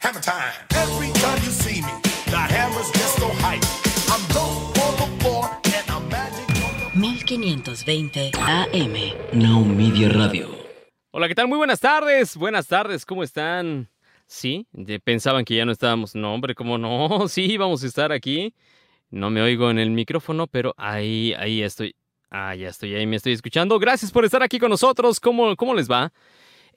Hammer time. Every time you see me, the hammer's just so hype. I'm dope on the floor and I'm magic on the 1520 AM. Now Media Radio. Hola, ¿qué tal? Muy buenas tardes. Buenas tardes, ¿cómo están? Sí, pensaban que ya no estábamos. No, hombre, ¿cómo no? Sí, vamos a estar aquí. No me oigo en el micrófono, pero ahí, ahí estoy. Ah, ya estoy, ahí me estoy escuchando. Gracias por estar aquí con nosotros. ¿Cómo, cómo les va?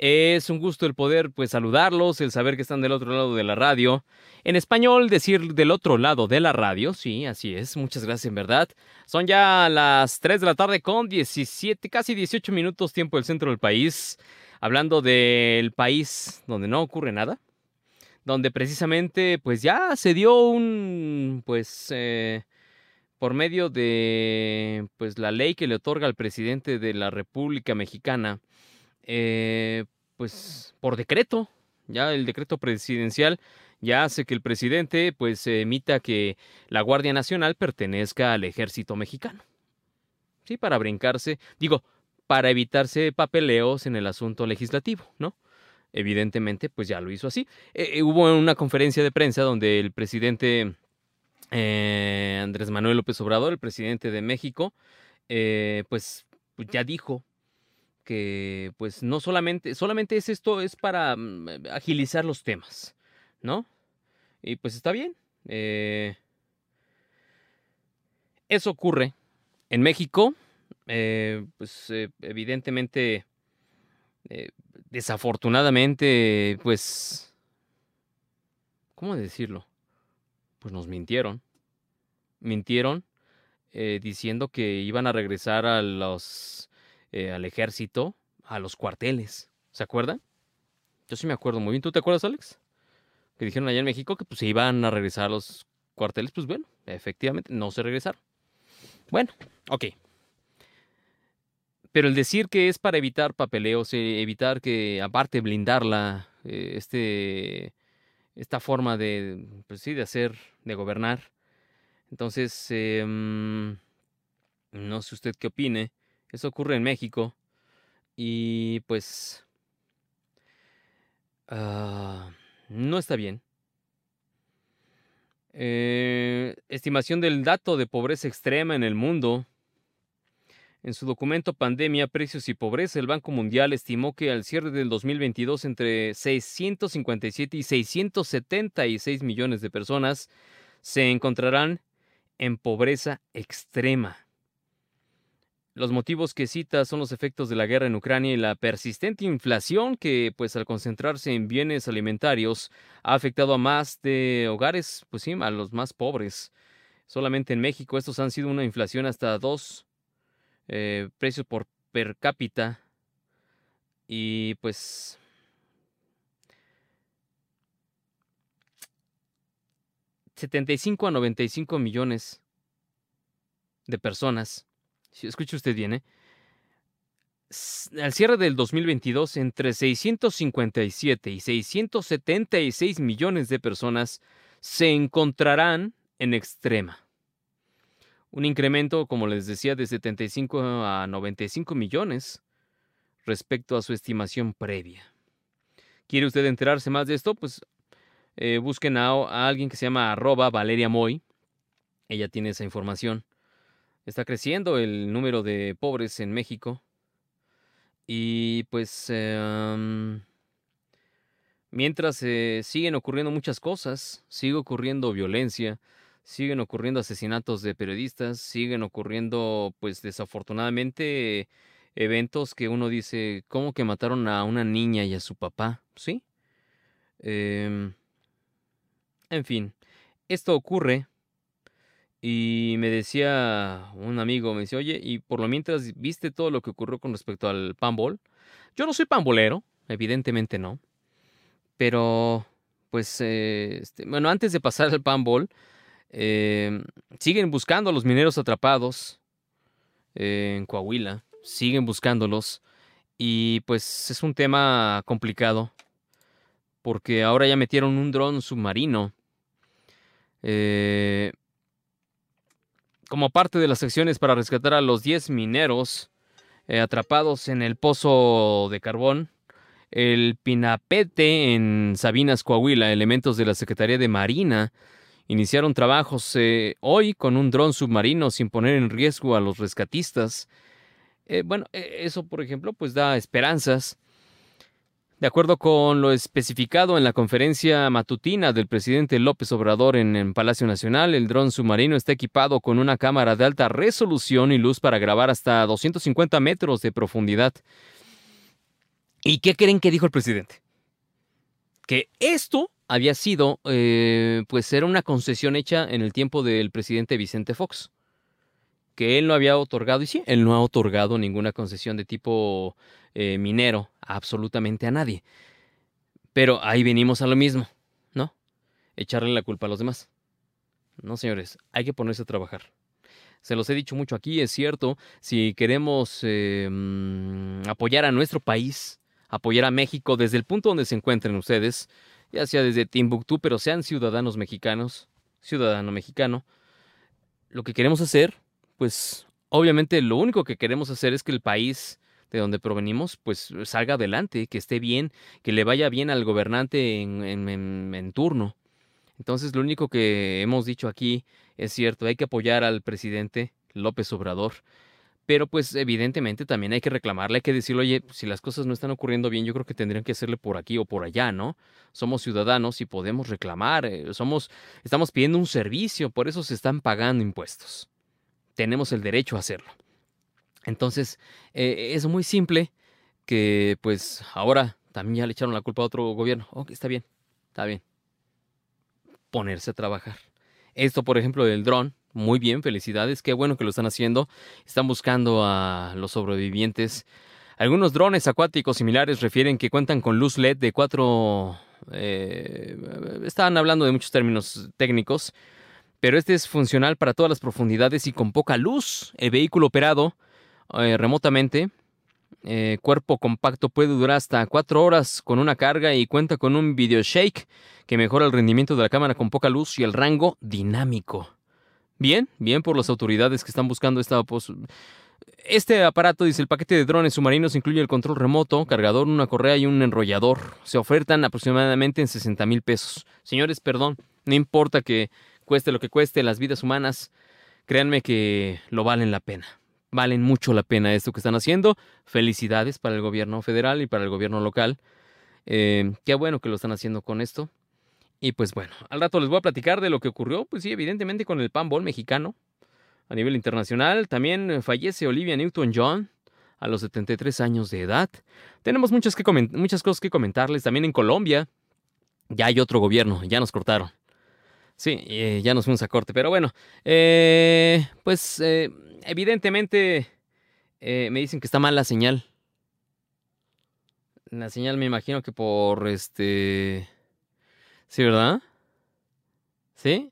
Es un gusto el poder pues saludarlos, el saber que están del otro lado de la radio. En español, decir del otro lado de la radio, sí, así es. Muchas gracias, en verdad. Son ya las 3 de la tarde con 17, casi 18 minutos tiempo del centro del país. Hablando del país donde no ocurre nada. Donde precisamente pues ya se dio un pues eh, por medio de pues la ley que le otorga al presidente de la República Mexicana eh, pues por decreto, ya el decreto presidencial ya hace que el presidente pues emita que la Guardia Nacional pertenezca al ejército mexicano. Sí, para brincarse, digo, para evitarse papeleos en el asunto legislativo, ¿no? Evidentemente, pues ya lo hizo así. Eh, eh, hubo una conferencia de prensa donde el presidente Andrés Manuel López Obrador, el presidente de México, pues, ya dijo que pues no solamente, solamente es esto, es para mm, agilizar los temas, ¿no? Y pues está bien. eh, eso ocurre en México, eh, pues eh, evidentemente, eh, desafortunadamente, pues, ¿cómo decirlo? Pues nos mintieron. Mintieron eh, diciendo que iban a regresar a los, eh, al ejército, a los cuarteles. ¿Se acuerdan? Yo sí me acuerdo muy bien. ¿Tú te acuerdas, Alex? Que dijeron allá en México que pues se iban a regresar a los cuarteles. Pues bueno, efectivamente, no se regresaron. Bueno, ok. Pero el decir que es para evitar papeleos, eh, evitar que, aparte, blindarla, eh, este, esta forma de, pues sí, de hacer, de gobernar. Entonces, mm, no sé usted qué opine. Eso ocurre en México. Y pues... ah, no está bien. Eh, estimación del dato de pobreza extrema en el mundo. En su documento Pandemia, Precios y Pobreza, el Banco Mundial estimó que al cierre del 2022 entre 657 y 676 millones de personas se encontrarán en pobreza extrema. Los motivos que cita son los efectos de la guerra en Ucrania y la persistente inflación que, pues al concentrarse en bienes alimentarios, ha afectado a más de hogares, pues sí, a los más pobres. Solamente en México estos han sido una inflación hasta dos eh, precios por per cápita y pues ...75 a 95 millones de personas si escuche usted bien, ¿eh? Al cierre del 2022, entre 657 y 676 millones de personas se encontrarán en extrema. Un incremento, como les decía, de 75 a 95 millones respecto a su estimación previa. ¿Quiere usted enterarse más de esto? Pues eh, busquen a, a alguien que se llama arroba Valeria Moy. Ella tiene esa información. Está creciendo el número de pobres en México. Y pues am, mientras eh, siguen ocurriendo muchas cosas, sigue ocurriendo violencia, siguen ocurriendo asesinatos de periodistas, siguen ocurriendo pues desafortunadamente eventos que uno dice, ¿cómo que mataron a una niña y a su papá? ¿Sí? Em, en fin, esto ocurre y me decía un amigo, me decía, oye, y por lo mientras viste todo lo que ocurrió con respecto al panball. Yo no soy pambolero, evidentemente no. Pero, pues, eh, este, bueno, antes de pasar al panball, eh, siguen buscando a los mineros atrapados eh, en Coahuila. Siguen buscándolos. Y pues es un tema complicado. Porque ahora ya metieron un dron submarino. Eh, como parte de las acciones para rescatar a los 10 mineros eh, atrapados en el pozo de carbón el Pinapete en Sabinas, Coahuila, elementos de la Secretaría de Marina iniciaron trabajos eh, hoy con un dron submarino sin poner en riesgo a los rescatistas. Eh, bueno, e, eso, por ejemplo, pues da esperanzas. De acuerdo con lo especificado en la conferencia matutina del presidente López Obrador en, en Palacio Nacional, el dron submarino está equipado con una cámara de alta resolución y luz para grabar hasta 250 metros de profundidad. ¿Y qué creen que dijo el presidente? Que esto había sido, eh, pues era una concesión hecha en el tiempo del presidente Vicente Fox. Que él no había otorgado, y sí, él no ha otorgado ninguna concesión de tipo eh, minero absolutamente a nadie. Pero ahí venimos a lo mismo, ¿no? Echarle la culpa a los demás. No, señores, hay que ponerse a trabajar. Se los he dicho mucho aquí, es cierto, si queremos eh, mm, apoyar a nuestro país, apoyar a México desde el punto donde se encuentren ustedes, ya sea desde Timbuktu, pero sean ciudadanos mexicanos, ciudadano mexicano, lo que queremos hacer, pues obviamente lo único que queremos hacer es que el país de donde provenimos, pues salga adelante, que esté bien, que le vaya bien al gobernante en, en, en, turno. Entonces, lo único que hemos dicho aquí es cierto, hay que apoyar al presidente López Obrador, pero pues evidentemente también hay que reclamarle, hay que decirle, oye, si las cosas no están ocurriendo bien, yo creo que tendrían que hacerle por aquí o por allá, ¿no? Somos ciudadanos y podemos reclamar, eh, somos, estamos pidiendo un servicio, por eso se están pagando impuestos. Tenemos el derecho a hacerlo. Entonces, eh, es muy simple que pues ahora también ya le echaron la culpa a otro gobierno. Ok, está bien, está bien. Ponerse a trabajar. Esto, por ejemplo, del dron, muy bien, felicidades, qué bueno que lo están haciendo. Están buscando a los sobrevivientes. Algunos drones acuáticos similares refieren que cuentan con luz LED de cuatro... Eh, estaban hablando de muchos términos técnicos, pero este es funcional para todas las profundidades y con poca luz. El vehículo operado eh, remotamente. Eh, cuerpo compacto puede durar hasta 4 horas con una carga y cuenta con un video shake que mejora el rendimiento de la cámara con poca luz y el rango dinámico. Bien, bien por las autoridades que están buscando esta este aparato, dice el paquete de drones submarinos, incluye el control remoto, cargador, una correa y un enrollador. Se ofertan aproximadamente en 60 mil pesos. Señores, perdón, no importa que cueste lo que cueste, las vidas humanas, créanme que lo valen la pena valen mucho la pena esto que están haciendo. Felicidades para el gobierno federal y para el gobierno local. Eh, qué bueno que lo están haciendo con esto. Y pues bueno, al rato les voy a platicar de lo que ocurrió, pues sí, evidentemente con el panball mexicano a nivel internacional. También fallece Olivia Newton-John a los 73 años de edad. Tenemos muchas, que muchas cosas que comentarles. También en Colombia ya hay otro gobierno, ya nos cortaron. Sí, eh, ya nos fuimos a corte, pero bueno, eh, pues eh, evidentemente eh, me dicen que está mal la señal. La señal me imagino que por este... Sí, ¿verdad? ¿Sí?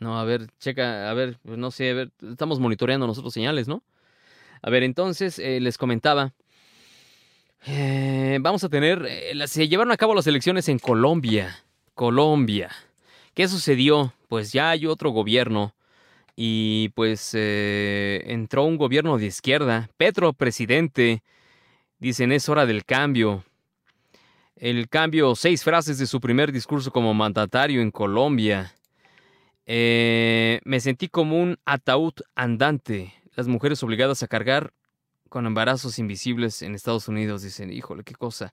No, a ver, checa, a ver, no sé, a ver, estamos monitoreando nosotros señales, ¿no? A ver, entonces les comentaba, vamos a tener, se llevaron a cabo las elecciones en Colombia, Colombia. ¿Qué sucedió? Pues ya hay otro gobierno y pues eh, entró un gobierno de izquierda. Petro, presidente, dicen es hora del cambio. El cambio, seis frases de su primer discurso como mandatario en Colombia. Eh, me sentí como un ataúd andante. Las mujeres obligadas a cargar con embarazos invisibles en Estados Unidos dicen, híjole, qué cosa.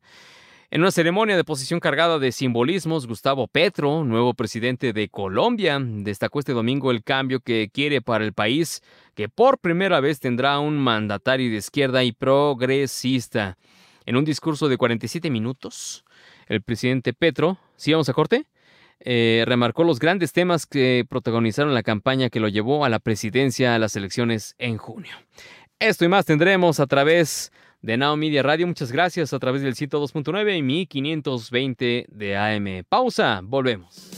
En una ceremonia de posición cargada de simbolismos, Gustavo Petro, nuevo presidente de Colombia, destacó este domingo el cambio que quiere para el país, que por primera vez tendrá un mandatario de izquierda y progresista. En un discurso de 47 minutos, el presidente Petro, ¿sí vamos a corte? Eh, remarcó los grandes temas que protagonizaron la campaña que lo llevó a la presidencia a las elecciones en junio. Esto y más tendremos a través Now Media Radio. Muchas gracias a través del sitio 2.9 y 1520 de AM. Pausa, volvemos.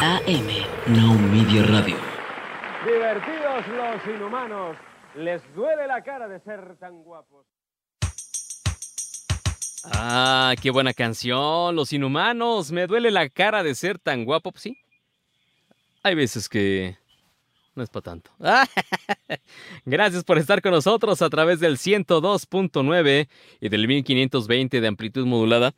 AM. Now Media Radio. Divertido todos los inhumanos les duele la cara de ser tan guapos. Ah, qué buena canción. Los inhumanos. Me duele la cara de ser tan guapo. Sí. Hay veces que no es para tanto. Gracias por estar con nosotros a través del 102.9 y del 1520 de amplitud modulada.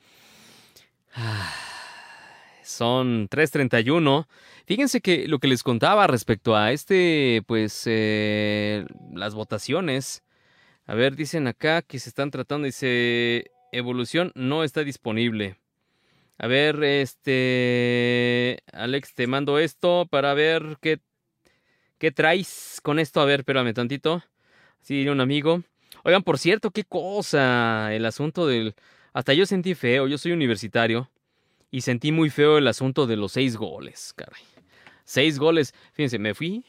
Son 3.31. Fíjense que lo que les contaba respecto a este, pues, eh, las votaciones. A ver, dicen acá que se están tratando, dice, evolución no está disponible. A ver, este, Alex, te mando esto para ver qué, qué traes con esto. A ver, espérame tantito. Sí, un amigo. Oigan, por cierto, qué cosa, el asunto del... Hasta yo sentí feo, yo soy universitario. Y sentí muy feo el asunto de los seis goles, caray. Seis goles. Fíjense, me fui.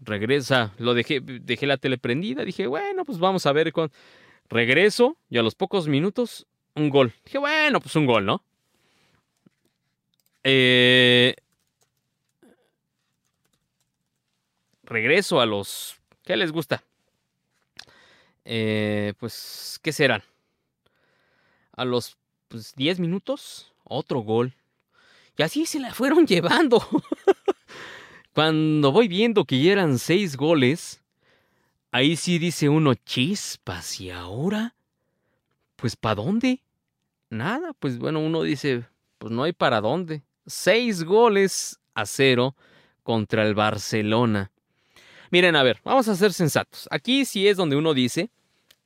Regresa. Lo dejé, dejé la tele prendida. Dije, bueno, pues vamos a ver con. Regreso y a los pocos minutos, un gol. Dije, bueno, pues un gol, ¿no? Eh, regreso a los. ¿Qué les gusta? Eh, pues, ¿qué serán? A los pues, 10 minutos, otro gol. Y así se la fueron llevando. Cuando voy viendo que ya eran seis goles, ahí sí dice uno, chispas, ¿y ahora? Pues ¿para dónde? Nada, pues bueno, uno dice, pues no hay para dónde. Seis goles a cero contra el Barcelona. Miren, a ver, vamos a ser sensatos. Aquí sí es donde uno dice,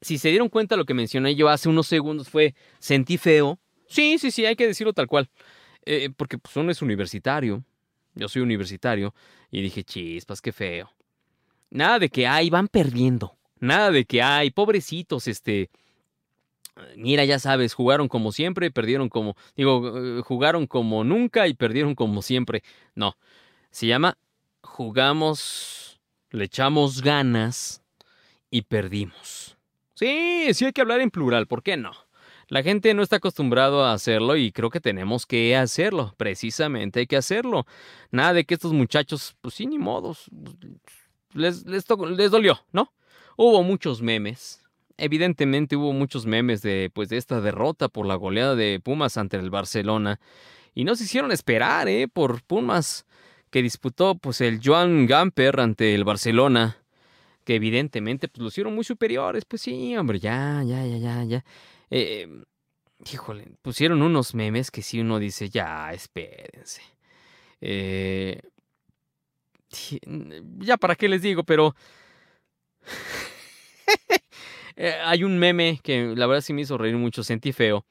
si se dieron cuenta lo que mencioné yo hace unos segundos fue, sentí feo. Sí, sí, sí, hay que decirlo tal cual. Eh, porque pues, uno es universitario. Yo soy universitario. Y dije, chispas, qué feo. Nada de que, ay, van perdiendo. Nada de que, ay, pobrecitos, este... Mira, ya sabes, jugaron como siempre, perdieron como... Digo, jugaron como nunca y perdieron como siempre. No, se llama jugamos, le echamos ganas y perdimos. Sí, sí hay que hablar en plural, ¿por qué no? La gente no está acostumbrado a hacerlo y creo que tenemos que hacerlo. Precisamente hay que hacerlo. Nada de que estos muchachos, pues sí, ni modos. Les, les, les dolió, ¿no? Hubo muchos memes. Evidentemente hubo muchos memes de, pues, de esta derrota por la goleada de Pumas ante el Barcelona. Y no se hicieron esperar, ¿eh? Por Pumas, que disputó, pues, el Joan Gamper ante el Barcelona. Que evidentemente, pues, lo hicieron muy superiores. Pues sí, hombre, ya, ya, ya, ya, ya. Eh, híjole, pusieron unos memes que si uno dice, ya, espérense. Eh, ya para qué les digo, pero Eh, hay un meme que la verdad sí me hizo reír mucho, sentí feo,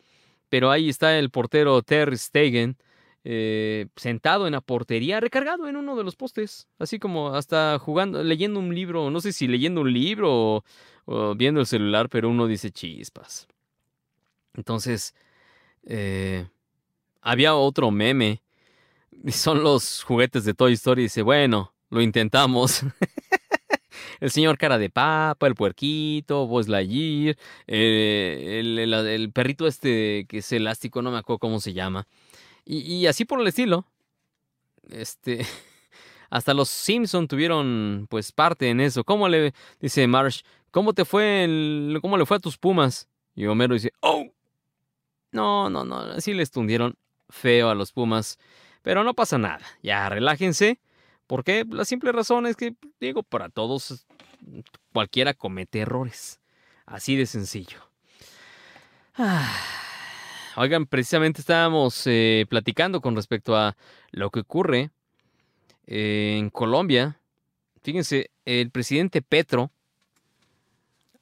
pero ahí está el portero Ter Stegen eh, sentado en la portería, recargado en uno de los postes, así como hasta jugando, leyendo un libro, no sé si leyendo un libro o, o viendo el celular, pero uno dice chispas. Entonces, eh, había otro meme. Son los juguetes de Toy Story. Dice, bueno, lo intentamos. el señor cara de papa, el puerquito, Buzz Lightyear, eh, el perrito este que es elástico, no me acuerdo cómo se llama. Y, y así por el estilo. Este... Hasta los Simpson tuvieron pues parte en eso. ¿Cómo le dice Marsh? ¿Cómo te fue el- cómo le fue a tus Pumas? Y Homero dice, "Oh, no, no, no, así les tundieron feo a los Pumas. Pero no pasa nada, ya relájense. Porque la simple razón es que, digo, para todos, cualquiera comete errores. Así de sencillo. Ah. Oigan, precisamente estábamos eh, platicando con respecto a lo que ocurre eh, en Colombia. Fíjense, el presidente Petro,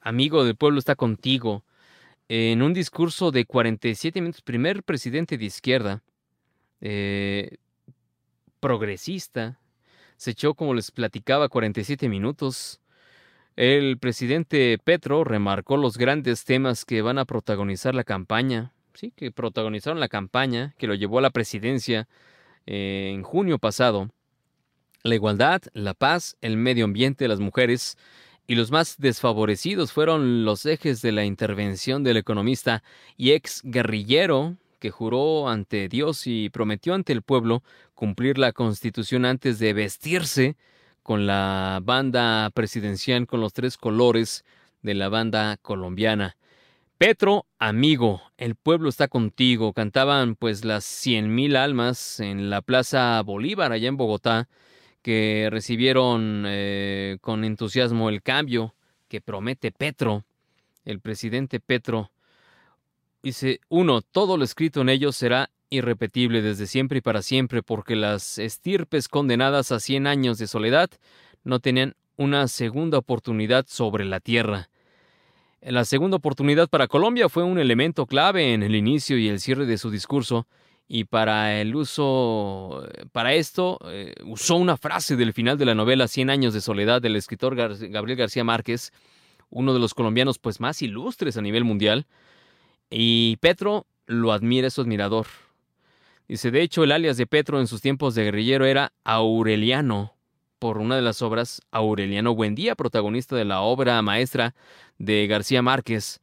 amigo del pueblo está contigo, en un discurso de 47 minutos, primer presidente de izquierda, eh, progresista, se echó, como les platicaba, 47 minutos. El presidente Petro remarcó los grandes temas que van a protagonizar la campaña, sí, que protagonizaron la campaña, que lo llevó a la presidencia eh, en junio pasado. La igualdad, la paz, el medio ambiente, las mujeres, y los más desfavorecidos fueron los ejes de la intervención del economista y ex guerrillero que juró ante Dios y prometió ante el pueblo cumplir la constitución antes de vestirse con la banda presidencial, con los tres colores de la banda colombiana. Petro, amigo, el pueblo está contigo. Cantaban pues las cien mil almas en la Plaza Bolívar allá en Bogotá, que recibieron eh, con entusiasmo el cambio que promete Petro, el presidente Petro. Dice, uno, todo lo escrito en ellos será irrepetible desde siempre y para siempre, porque las estirpes condenadas a cien años de soledad no tenían una segunda oportunidad sobre la tierra. La segunda oportunidad para Colombia fue un elemento clave en el inicio y el cierre de su discurso, y para el uso, para esto, eh, usó una frase del final de la novela Cien años de soledad del escritor Gabriel García Márquez, uno de los colombianos pues más ilustres a nivel mundial, y Petro lo admira, es su admirador. Dice, de hecho, el alias de Petro en sus tiempos de guerrillero era Aureliano, por una de las obras Aureliano Buendía, protagonista de la obra maestra de García Márquez.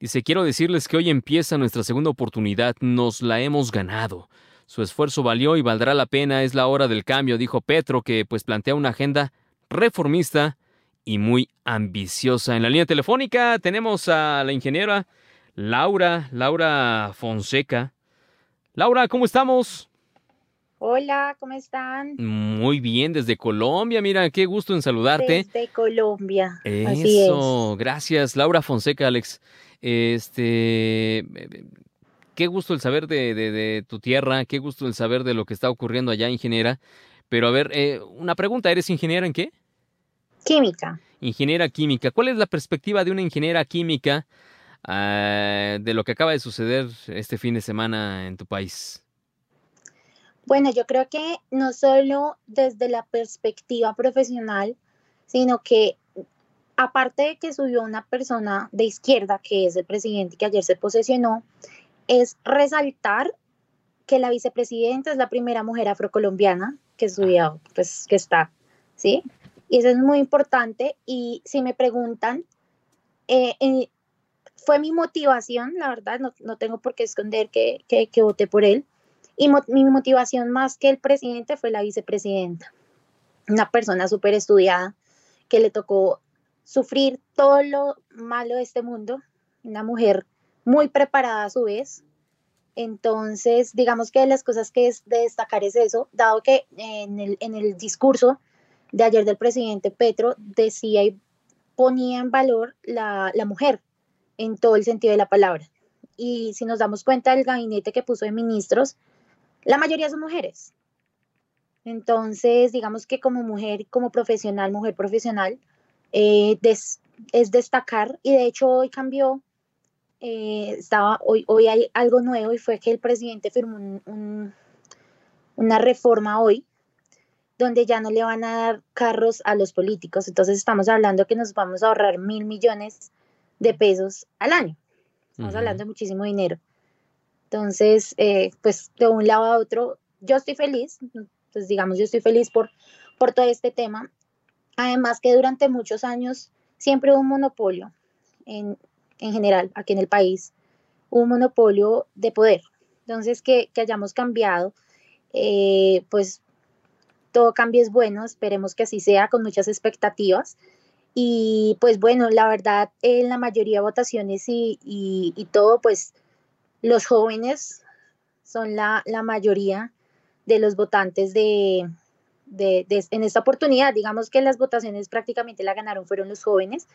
Dice, quiero decirles que hoy empieza nuestra segunda oportunidad, nos la hemos ganado. Su esfuerzo valió y valdrá la pena, es la hora del cambio, dijo Petro, que pues plantea una agenda reformista y muy ambiciosa. En la línea telefónica tenemos a la ingeniera Laura, Laura Fonseca. Laura, ¿cómo estamos? Hola, ¿cómo están? Muy bien, desde Colombia. Mira, qué gusto en saludarte. Desde Colombia. Eso, gracias, Laura Fonseca, Alex. Este, qué gusto el saber de, de, de, tu tierra, qué gusto el saber de lo que está ocurriendo allá, ingeniera. Pero a ver, eh, una pregunta, ¿eres ingeniera en qué? Química. Ingeniera química. ¿Cuál es la perspectiva de una ingeniera química uh, de lo que acaba de suceder este fin de semana en tu país? Bueno, yo creo que no solo desde la perspectiva profesional, sino que aparte de que subió una persona de izquierda, que es el presidente que ayer se posesionó, es resaltar que la vicepresidenta es la primera mujer afrocolombiana que subió, pues que está, ¿sí? Y eso es muy importante. Y si me preguntan, eh, eh, fue mi motivación, la verdad, no, no tengo por qué esconder que, que, voté por él. Y mi motivación más que el presidente fue la vicepresidenta, una persona súper estudiada que le tocó sufrir todo lo malo de este mundo, una mujer muy preparada a su vez. Entonces, digamos que las cosas que es de destacar es eso, dado que en el, en el discurso de ayer del presidente Petro decía y ponía en valor la, la mujer en todo el sentido de la palabra. Y si nos damos cuenta del gabinete que puso de ministros, la mayoría son mujeres. Entonces, digamos que como mujer, como profesional, mujer profesional, eh, des, es destacar, y de hecho hoy cambió, eh, estaba, hoy, hoy hay algo nuevo y fue que el presidente firmó un, un, una reforma hoy donde ya no le van a dar carros a los políticos. Entonces estamos hablando que nos vamos a ahorrar mil millones de pesos al año. Estamos uh -huh. hablando de muchísimo dinero. Entonces, eh, pues de un lado a otro, yo estoy feliz, pues digamos, yo estoy feliz por, por todo este tema. Además que durante muchos años siempre hubo un monopolio en, en general aquí en el país, un monopolio de poder. Entonces, que, que hayamos cambiado, eh, pues todo cambio es bueno, esperemos que así sea, con muchas expectativas. Y pues bueno, la verdad, en la mayoría de votaciones y, y, y todo, pues los jóvenes son la, la mayoría de los votantes de, de, de, en esta oportunidad. Digamos que las votaciones prácticamente la ganaron fueron los jóvenes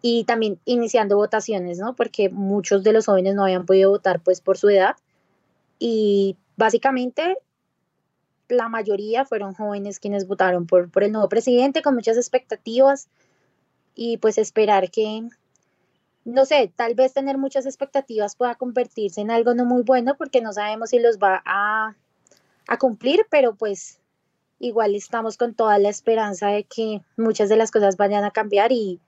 y también iniciando votaciones, ¿no? Porque muchos de los jóvenes no habían podido votar pues por su edad y básicamente la mayoría fueron jóvenes quienes votaron por, por el nuevo presidente con muchas expectativas y pues esperar que, no sé, tal vez tener muchas expectativas pueda convertirse en algo no muy bueno porque no sabemos si los va a, a cumplir, pero pues igual estamos con toda la esperanza de que muchas de las cosas vayan a cambiar y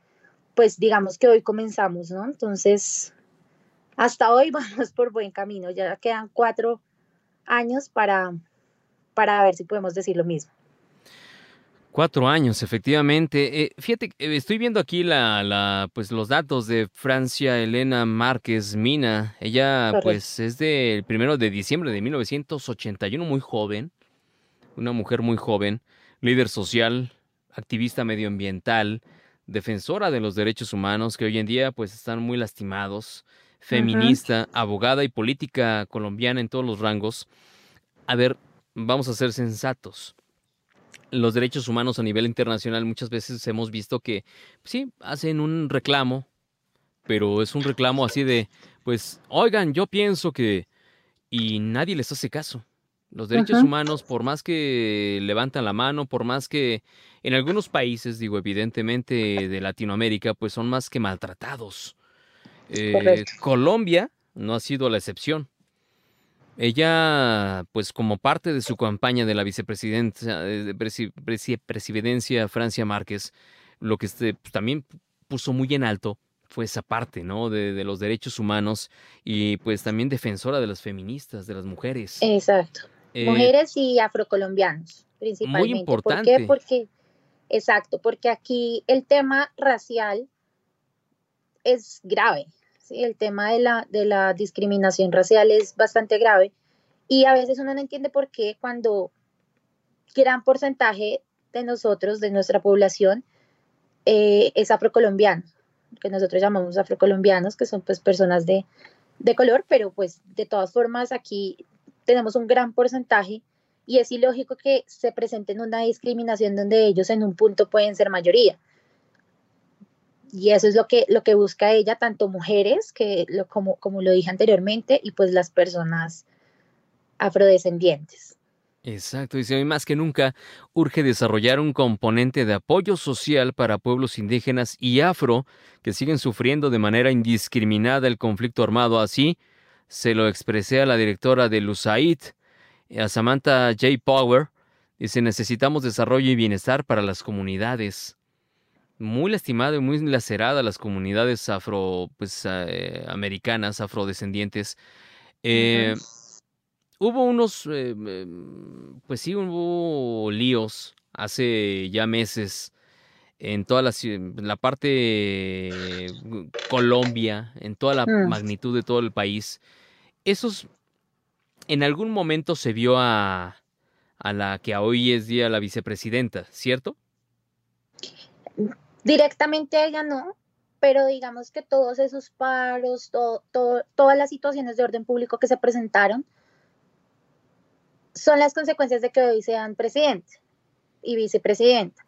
pues digamos que hoy comenzamos, ¿no? Entonces, hasta hoy vamos por buen camino, ya quedan cuatro años para, para ver si podemos decir lo mismo. Cuatro años, efectivamente. Eh, fíjate, estoy viendo aquí la, la, pues, los datos de Francia Elena Márquez Mina. Ella, Correcto. pues, es del primero de diciembre de 1981, muy joven. Una mujer muy joven, líder social, activista medioambiental, defensora de los derechos humanos, que hoy en día pues están muy lastimados, feminista, abogada y política colombiana en todos los rangos. A ver, vamos a ser sensatos. Los derechos humanos a nivel internacional muchas veces hemos visto que sí, hacen un reclamo, pero es un reclamo así de, pues, oigan, yo pienso que... Y nadie les hace caso. Los derechos humanos, por más que levantan la mano, por más que en algunos países, digo, evidentemente de Latinoamérica, pues son más que maltratados. Eh. Colombia no ha sido la excepción. Ella, pues como parte de su campaña de la vicepresidencia, eh, de presi- presi- presidencia Francia Márquez, lo que este, pues, también puso muy en alto fue esa parte, ¿no? De, de los derechos humanos y pues también defensora de las feministas, de las mujeres. Exacto. Eh, Mujeres y afrocolombianos, principalmente. ¿Por importante. qué? Porque, exacto, porque aquí el tema racial es grave. ¿sí? El tema de la, de la discriminación racial es bastante grave. Y a veces uno no entiende por qué cuando gran porcentaje de nosotros, de nuestra población, eh, es afrocolombiano, que nosotros llamamos afrocolombianos, que son pues personas de, de color, pero pues de todas formas aquí tenemos un gran porcentaje y es ilógico que se presenten una discriminación donde ellos en un punto pueden ser mayoría. Y eso es lo que, lo que busca ella, tanto mujeres, que como, como lo dije anteriormente, y pues las personas afrodescendientes. Exacto, dice hoy más que nunca urge desarrollar un componente de apoyo social para pueblos indígenas y afro que siguen sufriendo de manera indiscriminada el conflicto armado. Así se lo expresé a la directora de USAID, a Samantha J. Power. Dice, necesitamos desarrollo y bienestar para las comunidades. Muy lastimada y muy lacerada las comunidades afro, pues, eh, americanas, afrodescendientes. Eh. Hubo unos, eh, em, pues sí, hubo líos hace ya meses en toda la, la parte Colombia, en toda la Mm. magnitud de todo el país. Esos, en algún momento se vio a, a la que hoy es día la vicepresidenta, ¿cierto? Directamente ella no, pero digamos que todos esos paros, to- to- todas las situaciones de orden público que se presentaron son las consecuencias de que hoy sean presidente y vicepresidenta,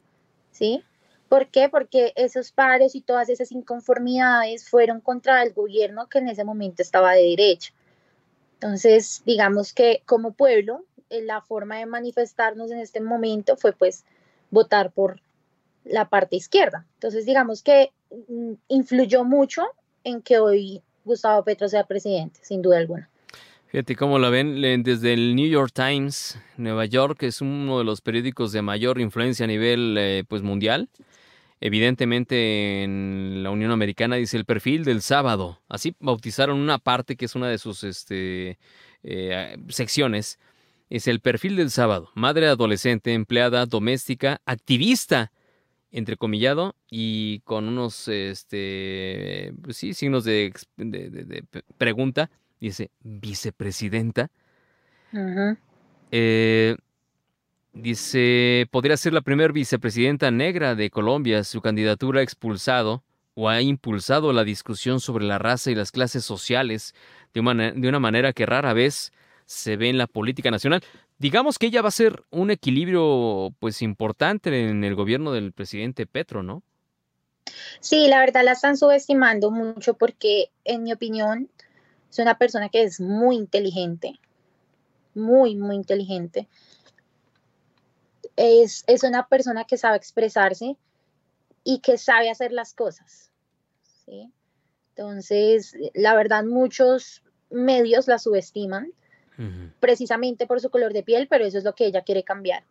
¿sí? ¿Por qué? Porque esos paros y todas esas inconformidades fueron contra el gobierno que en ese momento estaba de derecha. Entonces, digamos que como pueblo, eh, la forma de manifestarnos en este momento fue pues votar por la parte izquierda. Entonces, digamos que mm, influyó mucho en que hoy Gustavo Petro sea presidente, sin duda alguna. Fíjate cómo la ven desde el New York Times, Nueva York, es uno de los periódicos de mayor influencia a nivel eh, pues mundial. Evidentemente en la Unión Americana dice el perfil del sábado. Así bautizaron una parte que es una de sus este, eh, secciones. Es el perfil del sábado. Madre adolescente, empleada doméstica, activista, entrecomillado, y con unos este, pues sí, signos de, de- de- pregunta. Dice, vicepresidenta. Ujú. Eh, dice, podría ser la primera vicepresidenta negra de Colombia. Su candidatura ha expulsado o ha impulsado la discusión sobre la raza y las clases sociales de una, de una manera que rara vez se ve en la política nacional. Digamos que ella va a ser un equilibrio pues importante en el gobierno del presidente Petro, ¿no? Sí, la verdad la están subestimando mucho porque, en mi opinión, es una persona que es muy inteligente, muy, muy inteligente. Es, es una persona que sabe expresarse y que sabe hacer las cosas. ¿sí? Entonces, la verdad, muchos medios la subestiman precisamente por su color de piel, pero eso es lo que ella quiere cambiar.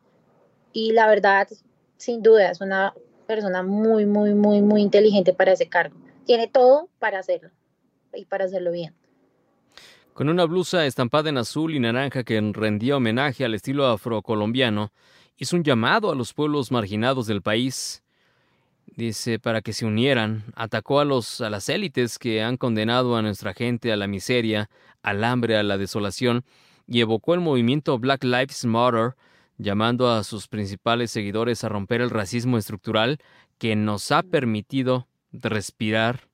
Y la verdad, sin duda, es una persona muy, muy, muy, muy inteligente para ese cargo. Tiene todo para hacerlo y para hacerlo bien. Con una blusa estampada en azul y naranja que rendía homenaje al estilo afrocolombiano, hizo un llamado a los pueblos marginados del país. Dice, para que se unieran, atacó a, los, a las élites que han condenado a nuestra gente a la miseria, al hambre, a la desolación, y evocó el movimiento Black Lives Matter, llamando a sus principales seguidores a romper el racismo estructural que nos ha permitido respirar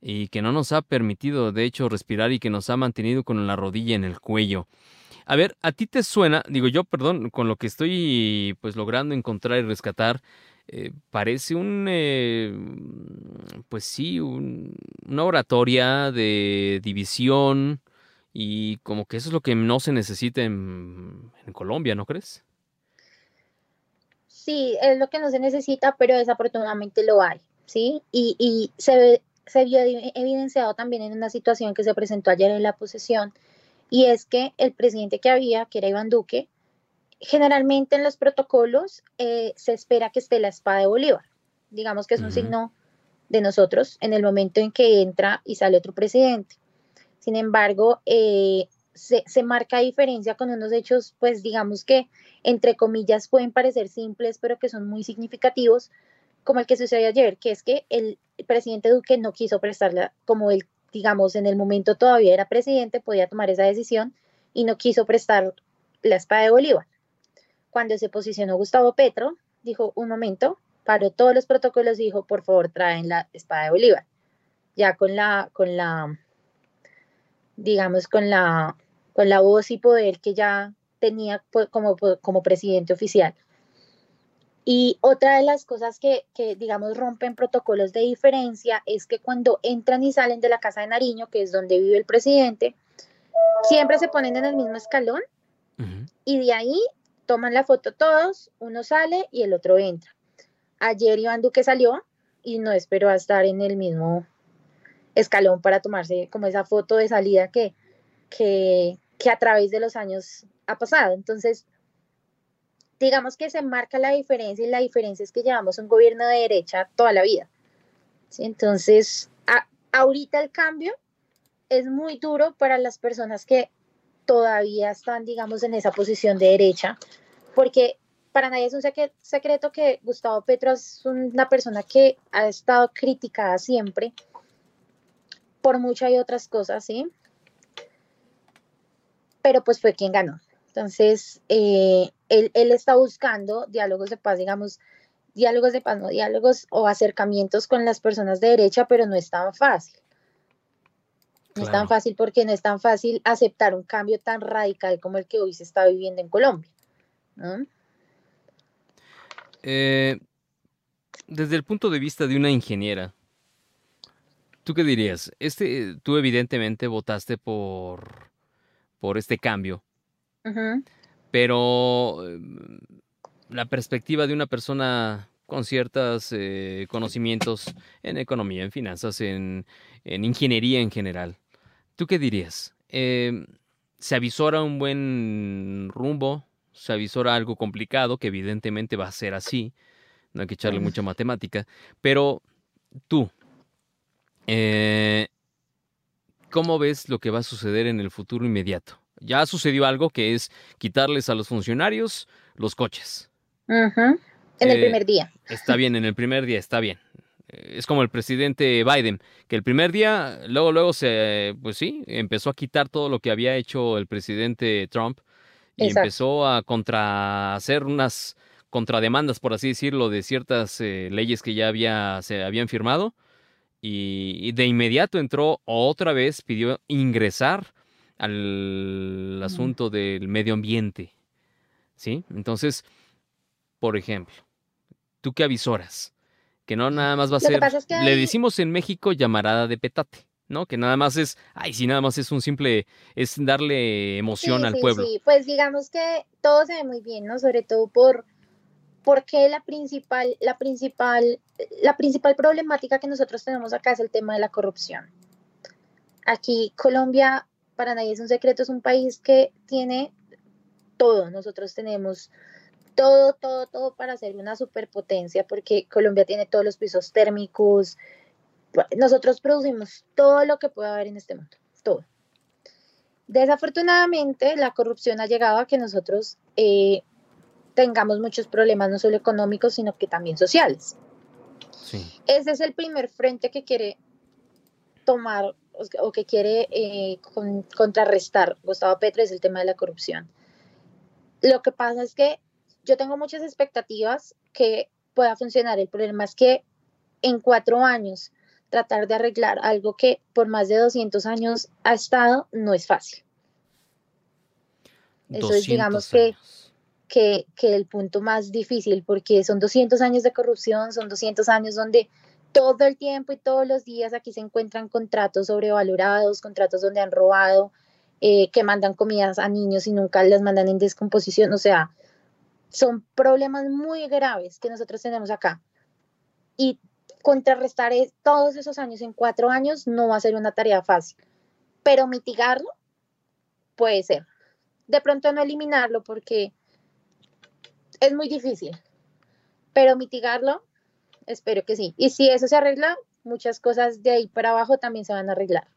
y que no nos ha permitido, de hecho, respirar y que nos ha mantenido con la rodilla en el cuello. A ver, ¿a ti te suena, digo yo, perdón, con lo que estoy pues logrando encontrar y rescatar, eh, parece un, eh, pues sí, un- una oratoria de división y como que eso es lo que no se necesita en, Colombia, ¿no crees? Sí, es lo que no se necesita, pero desafortunadamente lo hay, ¿sí? Y, y se, ve- se vio evi- evidenciado también en una situación que se presentó ayer en la posesión, y es que el presidente que había, que era Iván Duque, generalmente en los protocolos eh, se espera que esté la espada de Bolívar. Digamos que es un signo de nosotros en el momento en que entra y sale otro presidente. Sin embargo, eh, se, se marca diferencia con unos hechos, pues digamos que, entre comillas, pueden parecer simples, pero que son muy significativos, como el que sucedió ayer, que es que el presidente Duque no quiso prestarla, como él, digamos, en el momento todavía era presidente, podía tomar esa decisión y no quiso prestar la espada de Bolívar. Cuando se posicionó Gustavo Petro, dijo, un momento, paró todos los protocolos y dijo, por favor, traen la espada de Bolívar. Ya con la, con la, digamos, con la, con la voz y poder que ya tenía pues, como, como presidente oficial. Y otra de las cosas que, que, digamos, rompen protocolos de diferencia es que cuando entran y salen de la Casa de Nariño, que es donde vive el presidente, siempre se ponen en el mismo escalón y de ahí toman la foto todos, uno sale y el otro entra. Ayer Iván Duque salió y no esperó a estar en el mismo escalón para tomarse como esa foto de salida que, que, que a través de los años ha pasado. Entonces, digamos que se marca la diferencia y la diferencia es que llevamos un gobierno de derecha toda la vida. Entonces, a, ahorita el cambio es muy duro para las personas que todavía están, digamos, en esa posición de derecha, porque para nadie es un secreto que Gustavo Petro es una persona que ha estado criticada siempre por muchas y otras cosas, ¿sí? Pero pues fue quien ganó. Entonces, eh, él, él, está buscando diálogos de paz, digamos, diálogos de paz, no diálogos o acercamientos con las personas de derecha, pero no es tan fácil. No claro. es tan fácil porque no es tan fácil aceptar un cambio tan radical como el que hoy se está viviendo en Colombia. ¿no? Eh, desde el punto de vista de una ingeniera, ¿tú qué dirías? Este, tú evidentemente votaste por, por este cambio, uh -huh. Pero eh, la perspectiva de una persona con ciertos eh, conocimientos en economía, en finanzas, en, en, ingeniería en general. ¿Tú qué dirías? Eh, ¿Se avisora un buen rumbo? ¿Se avisora algo complicado? Que evidentemente va a ser así. No hay que echarle mucha matemática. Pero tú, ¿cómo ves lo que va a suceder en el futuro inmediato? Ya sucedió algo que es quitarles a los funcionarios los coches. Uh -huh. En el primer día. Está bien, en el primer día, está bien. Es como el presidente Biden, que el primer día, luego, luego se, pues sí, empezó a quitar todo lo que había hecho el presidente Trump y Exacto. empezó a contra hacer unas contrademandas, por así decirlo, de ciertas eh, leyes que ya había, se habían firmado. Y, y, de inmediato entró otra vez, pidió ingresar al asunto del medio ambiente. ¿Sí? Entonces, por ejemplo, ¿tú qué avisoras? Que no nada más va a ser, es que hay... le decimos en México llamarada de petate, ¿no? Que nada más es, ay, sí, nada más es un simple, es darle emoción sí, al sí, pueblo. Sí, pues digamos que todo se ve muy bien, ¿no? Sobre todo por, porque la principal, la principal, la principal problemática que nosotros tenemos acá es el tema de la corrupción. Aquí Colombia, para nadie es un secreto, es un país que tiene todo. Nosotros tenemos todo, todo, todo para ser una superpotencia, porque Colombia tiene todos los pisos térmicos. Nosotros producimos todo lo que puede haber en este mundo, todo. Desafortunadamente, la corrupción ha llegado a que nosotros eh, tengamos muchos problemas, no solo económicos, sino que también sociales. Sí. Ese es el primer frente que quiere tomar o que quiere eh, con, contrarrestar Gustavo Petro, es el tema de la corrupción. Lo que pasa es que yo tengo muchas expectativas que pueda funcionar. El problema es que en cuatro años tratar de arreglar algo que por más de 200 años ha estado no es fácil. Eso es, 200 digamos que, que, que el punto más difícil, porque son 200 años de corrupción, son 200 años donde todo el tiempo y todos los días aquí se encuentran contratos sobrevalorados, contratos donde han robado, eh, que mandan comidas a niños y nunca las mandan en descomposición. O sea, son problemas muy graves que nosotros tenemos acá. Y contrarrestar es- todos esos años en cuatro años no va a ser una tarea fácil, pero mitigarlo puede ser. De pronto no eliminarlo porque es muy difícil, pero mitigarlo, espero que sí. Y si eso se arregla, muchas cosas de ahí para abajo también se van a arreglar.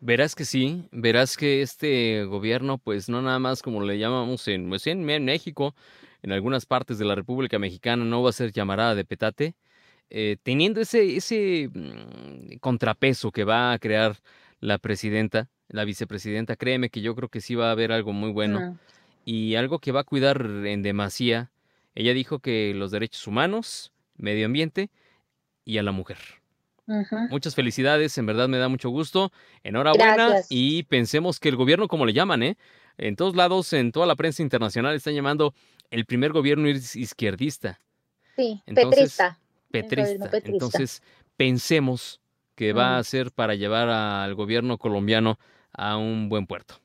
Verás que sí, verás que este gobierno, pues no nada más como le llamamos en, pues, en, México, en algunas partes de la República Mexicana, no va a ser llamarada de petate, eh, teniendo ese, ese mm, contrapeso que va a crear la presidenta, la vicepresidenta, créeme que yo creo que sí va a haber algo muy bueno Mm, y algo que va a cuidar en demasía. Ella dijo que los derechos humanos, medio ambiente y a la mujer. Muchas felicidades, en verdad me da mucho gusto. Enhorabuena Gracias. y pensemos que el gobierno, como le llaman, ¿eh? En todos lados, en toda la prensa internacional, están llamando el primer gobierno is- izquierdista, Sí, Entonces, petrista. petrista. petrista. Entonces, pensemos que va Mm. a ser para llevar al gobierno colombiano a un buen puerto.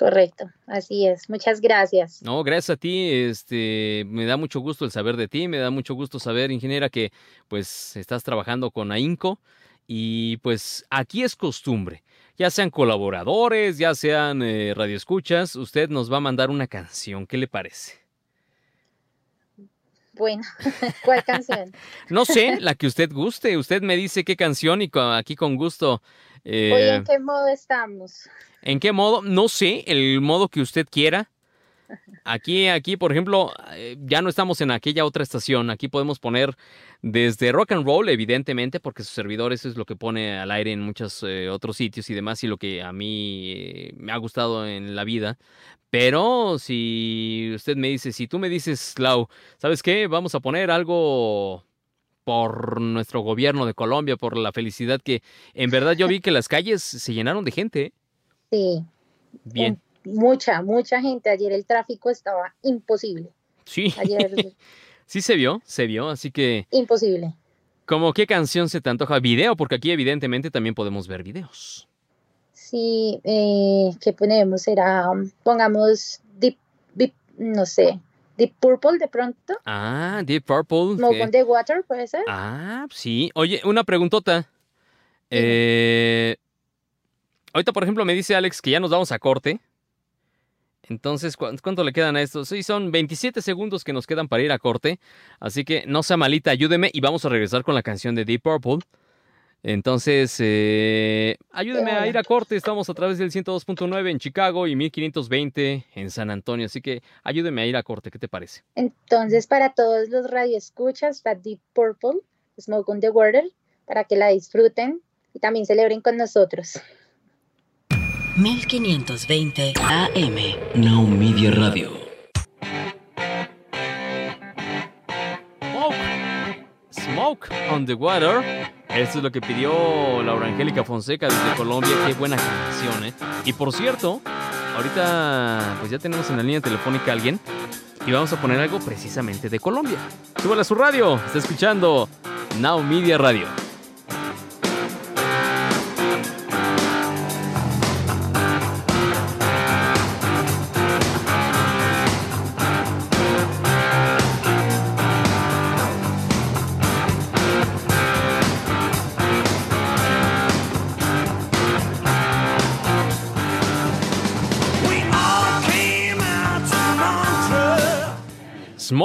Correcto, así es. Muchas gracias. No, gracias a ti, este, me da mucho gusto el saber de ti, me da mucho gusto saber, ingeniera, que pues estás trabajando con AINCO y pues aquí es costumbre, ya sean colaboradores, ya sean eh, radioescuchas, usted nos va a mandar una canción, ¿qué le parece? Bueno, ¿cuál canción? No sé, la que usted guste, usted me dice qué canción y aquí con gusto. Eh, Hoy en qué modo estamos. ¿En qué modo? No sé, el modo que usted quiera. Aquí, aquí, por ejemplo, eh, ya no estamos en aquella otra estación. Aquí podemos poner desde rock and roll, evidentemente, porque su servidor eso es lo que pone al aire en muchos eh, otros sitios y demás, y lo que a mí eh, me ha gustado en la vida. Pero si usted me dice, si tú me dices, Lau, ¿sabes qué? Vamos a poner algo por nuestro gobierno de Colombia, por la felicidad que en verdad yo vi que las calles se llenaron de gente. ¿eh? Sí, Bien. mucha, mucha gente. Ayer el tráfico estaba imposible. Sí, Ayer, sí se vio, se vio, así que, imposible. ¿como qué canción se te antoja? Video, porque aquí evidentemente también podemos ver videos. Sí, eh, ¿qué ponemos? Será, um, pongamos Deep, Deep, no sé, Deep Purple de pronto. Ah, Deep Purple. Smoke on the Water, ¿puede ser? Ah, sí. Oye, una preguntota. Eh, ahorita, por ejemplo, me dice Alex que ya nos vamos a corte. Entonces, ¿cu- ¿cuánto le quedan a esto? Sí, son 27 segundos que nos quedan para ir a corte. Así que no sea malita, ayúdeme y vamos a regresar con la canción de Deep Purple. Entonces, eh, ayúdeme a ir a corte. Estamos a través del 102.9 en Chicago y 1520 en San Antonio. Así que ayúdeme a ir a corte. ¿Qué te parece? Entonces, para todos los radioescuchas, está Deep Purple, Smoke on the Water, para que la disfruten y también celebren con nosotros. 1520 AM. Now Media Radio. Smoke. Smoke on the Water. Esto es lo que pidió Laura Angélica Fonseca desde Colombia. Qué buena canción, ¿eh? Y por cierto, ahorita pues ya tenemos en la línea telefónica a alguien y vamos a poner algo precisamente de Colombia. Súbale a su radio. Está escuchando Now Media Radio.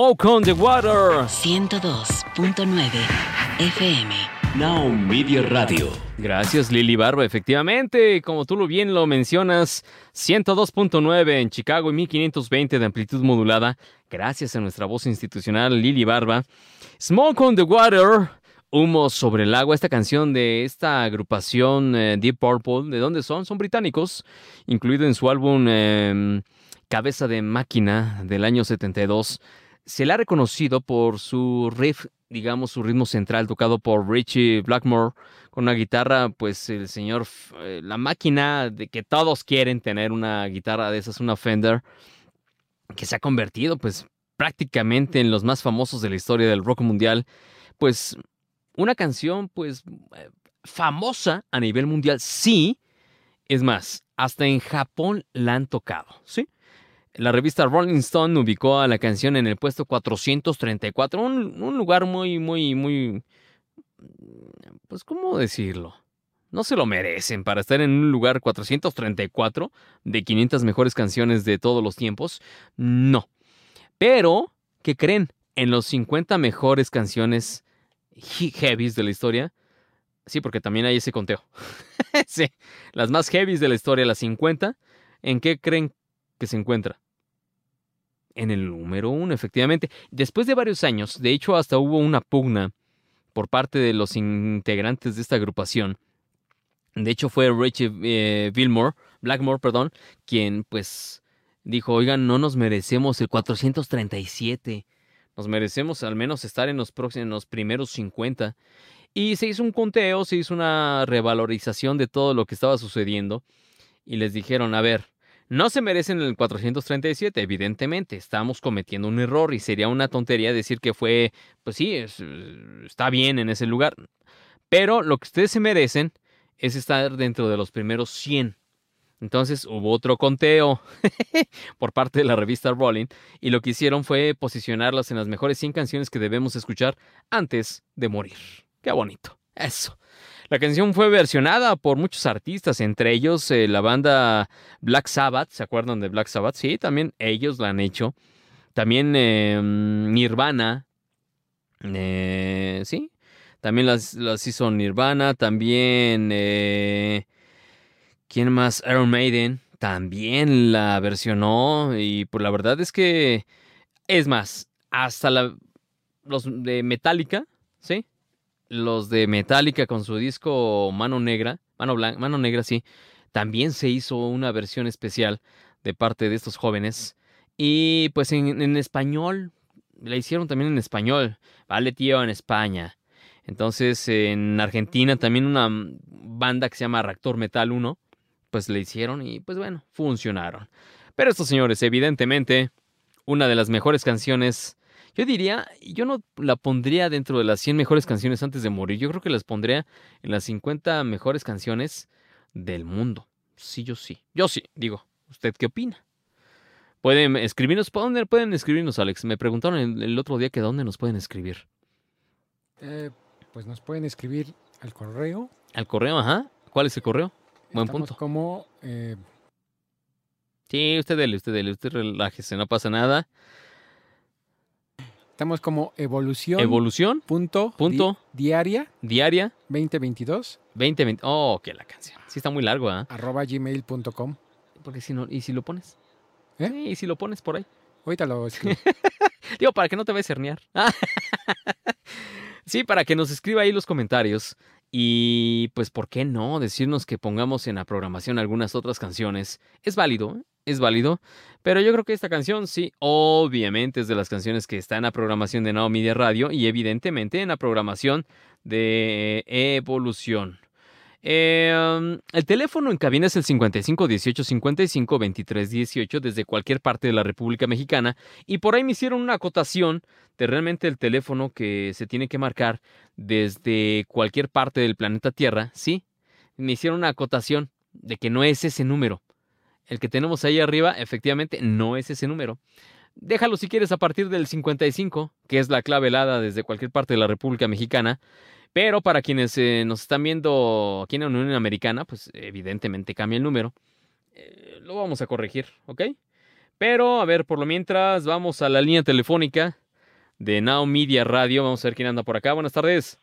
Smoke on the Water. 102.9 FM. Now Media Radio. Gracias Lili Barba, efectivamente, como tú lo bien lo mencionas, 102.9 en Chicago y 1520 de amplitud modulada, gracias a nuestra voz institucional Lili Barba. Smoke on the Water, Humo sobre el agua, esta canción de esta agrupación eh, Deep Purple, ¿de dónde son? Son británicos, incluido en su álbum em, Cabeza de Máquina del año 72. Se le ha reconocido por su riff, digamos, su ritmo central tocado por Richie Blackmore, con una guitarra, pues el señor, eh, la máquina de que todos quieren tener una guitarra de esas, una Fender, que se ha convertido, pues, prácticamente en los más famosos de la historia del rock mundial. Pues, una canción, pues, eh, famosa a nivel mundial, sí. Es más, hasta en Japón la han tocado, ¿sí? La revista Rolling Stone ubicó a la canción en el puesto 434, un, un lugar muy, muy, muy... Pues, ¿cómo decirlo? No se lo merecen para estar en un lugar 434 de 500 mejores canciones de todos los tiempos. No. Pero, ¿qué creen? En los 50 mejores canciones he- heavies de la historia. Sí, porque también hay ese conteo. sí, las más heavies de la historia, las 50. ¿En qué creen que se encuentra? En el número uno, efectivamente. Después de varios años, de hecho, hasta hubo una pugna por parte de los integrantes de esta agrupación. De hecho, fue Richie eh, Billmore, Blackmore, perdón, quien pues dijo, oigan, no nos merecemos el 437. Nos merecemos al menos estar en los próximos, en los primeros 50. Y se hizo un conteo, se hizo una revalorización de todo lo que estaba sucediendo. Y les dijeron, a ver, no se merecen el 437, evidentemente. Estamos cometiendo un error y sería una tontería decir que fue, pues sí, es- está bien en ese lugar. Pero lo que ustedes se merecen es estar dentro de los primeros 100. Entonces hubo otro conteo por parte de la revista Rolling y lo que hicieron fue posicionarlas en las mejores 100 canciones que debemos escuchar antes de morir. Qué bonito. Eso. La canción fue versionada por muchos artistas, entre ellos eh, la banda Black Sabbath. ¿Se acuerdan de Black Sabbath? Sí, también ellos la han hecho. También eh, Nirvana. eh, sí. También las, las hizo Nirvana. También. eh, ¿Quién más? Iron Maiden. También la versionó. Y pues la verdad es que. Es más, hasta la, los de Metallica, ¿sí? Los de Metallica con su disco Mano Negra, Mano, Blan- Mano Negra, sí, también se hizo una versión especial de parte de estos jóvenes. Y pues en, español, la hicieron también en español. Vale, tío, en España. Entonces, en Argentina también una banda que se llama Reactor Metal 1, pues le hicieron y pues bueno, funcionaron. Pero estos señores, evidentemente, una de las mejores canciones yo diría, yo no la pondría dentro de las 100 mejores canciones antes de morir. Yo creo que las pondría en las 50 mejores canciones del mundo. Sí, yo sí. Yo sí, digo. ¿Usted qué opina? Pueden escribirnos. ¿Por dónde pueden escribirnos, Alex? Me preguntaron el, el otro día que dónde nos pueden escribir. Eh, pues nos pueden escribir al correo. Al correo, ajá. ¿Cuál es el correo? Buen Estamos punto. como eh, Sí, usted dele, usted dele, usted relájese, no pasa nada. Estamos como evolución Evolución punto, di- punto. diaria diaria 2022 2020. Oh, que la canción. Sí está muy largo, ¿ah? arroba gmail.com. Porque si no, ¿y si lo pones? ¿Eh? Sí, ¿y si lo pones por ahí? Ahorita lo escribo. Digo, para que no te vayas a herniar. sí, para que nos escriba ahí los comentarios. Y pues, ¿por qué no decirnos que pongamos en la programación algunas otras canciones? Es válido, ¿eh? Es válido. Pero yo creo que esta canción, sí, obviamente es de las canciones que está en la programación de Now Media Radio y evidentemente en la programación de Evolución. Um, el teléfono en cabina es el 55 18 55 23 18 desde cualquier parte de la República Mexicana y por ahí me hicieron una acotación de realmente el teléfono que se tiene que marcar desde cualquier parte del planeta Tierra, ¿sí? Me hicieron una acotación de que no es ese número. El que tenemos ahí arriba, efectivamente, no es ese número. Déjalo si quieres a partir del 55, que es la clave helada desde cualquier parte de la República Mexicana. Pero para quienes eh, nos están viendo aquí en la Unión Americana, pues evidentemente cambia el número. Eh, lo vamos a corregir, ¿ok? Pero, a ver, por lo mientras, vamos a la línea telefónica de Now Media Radio. Vamos a ver quién anda por acá. Buenas tardes.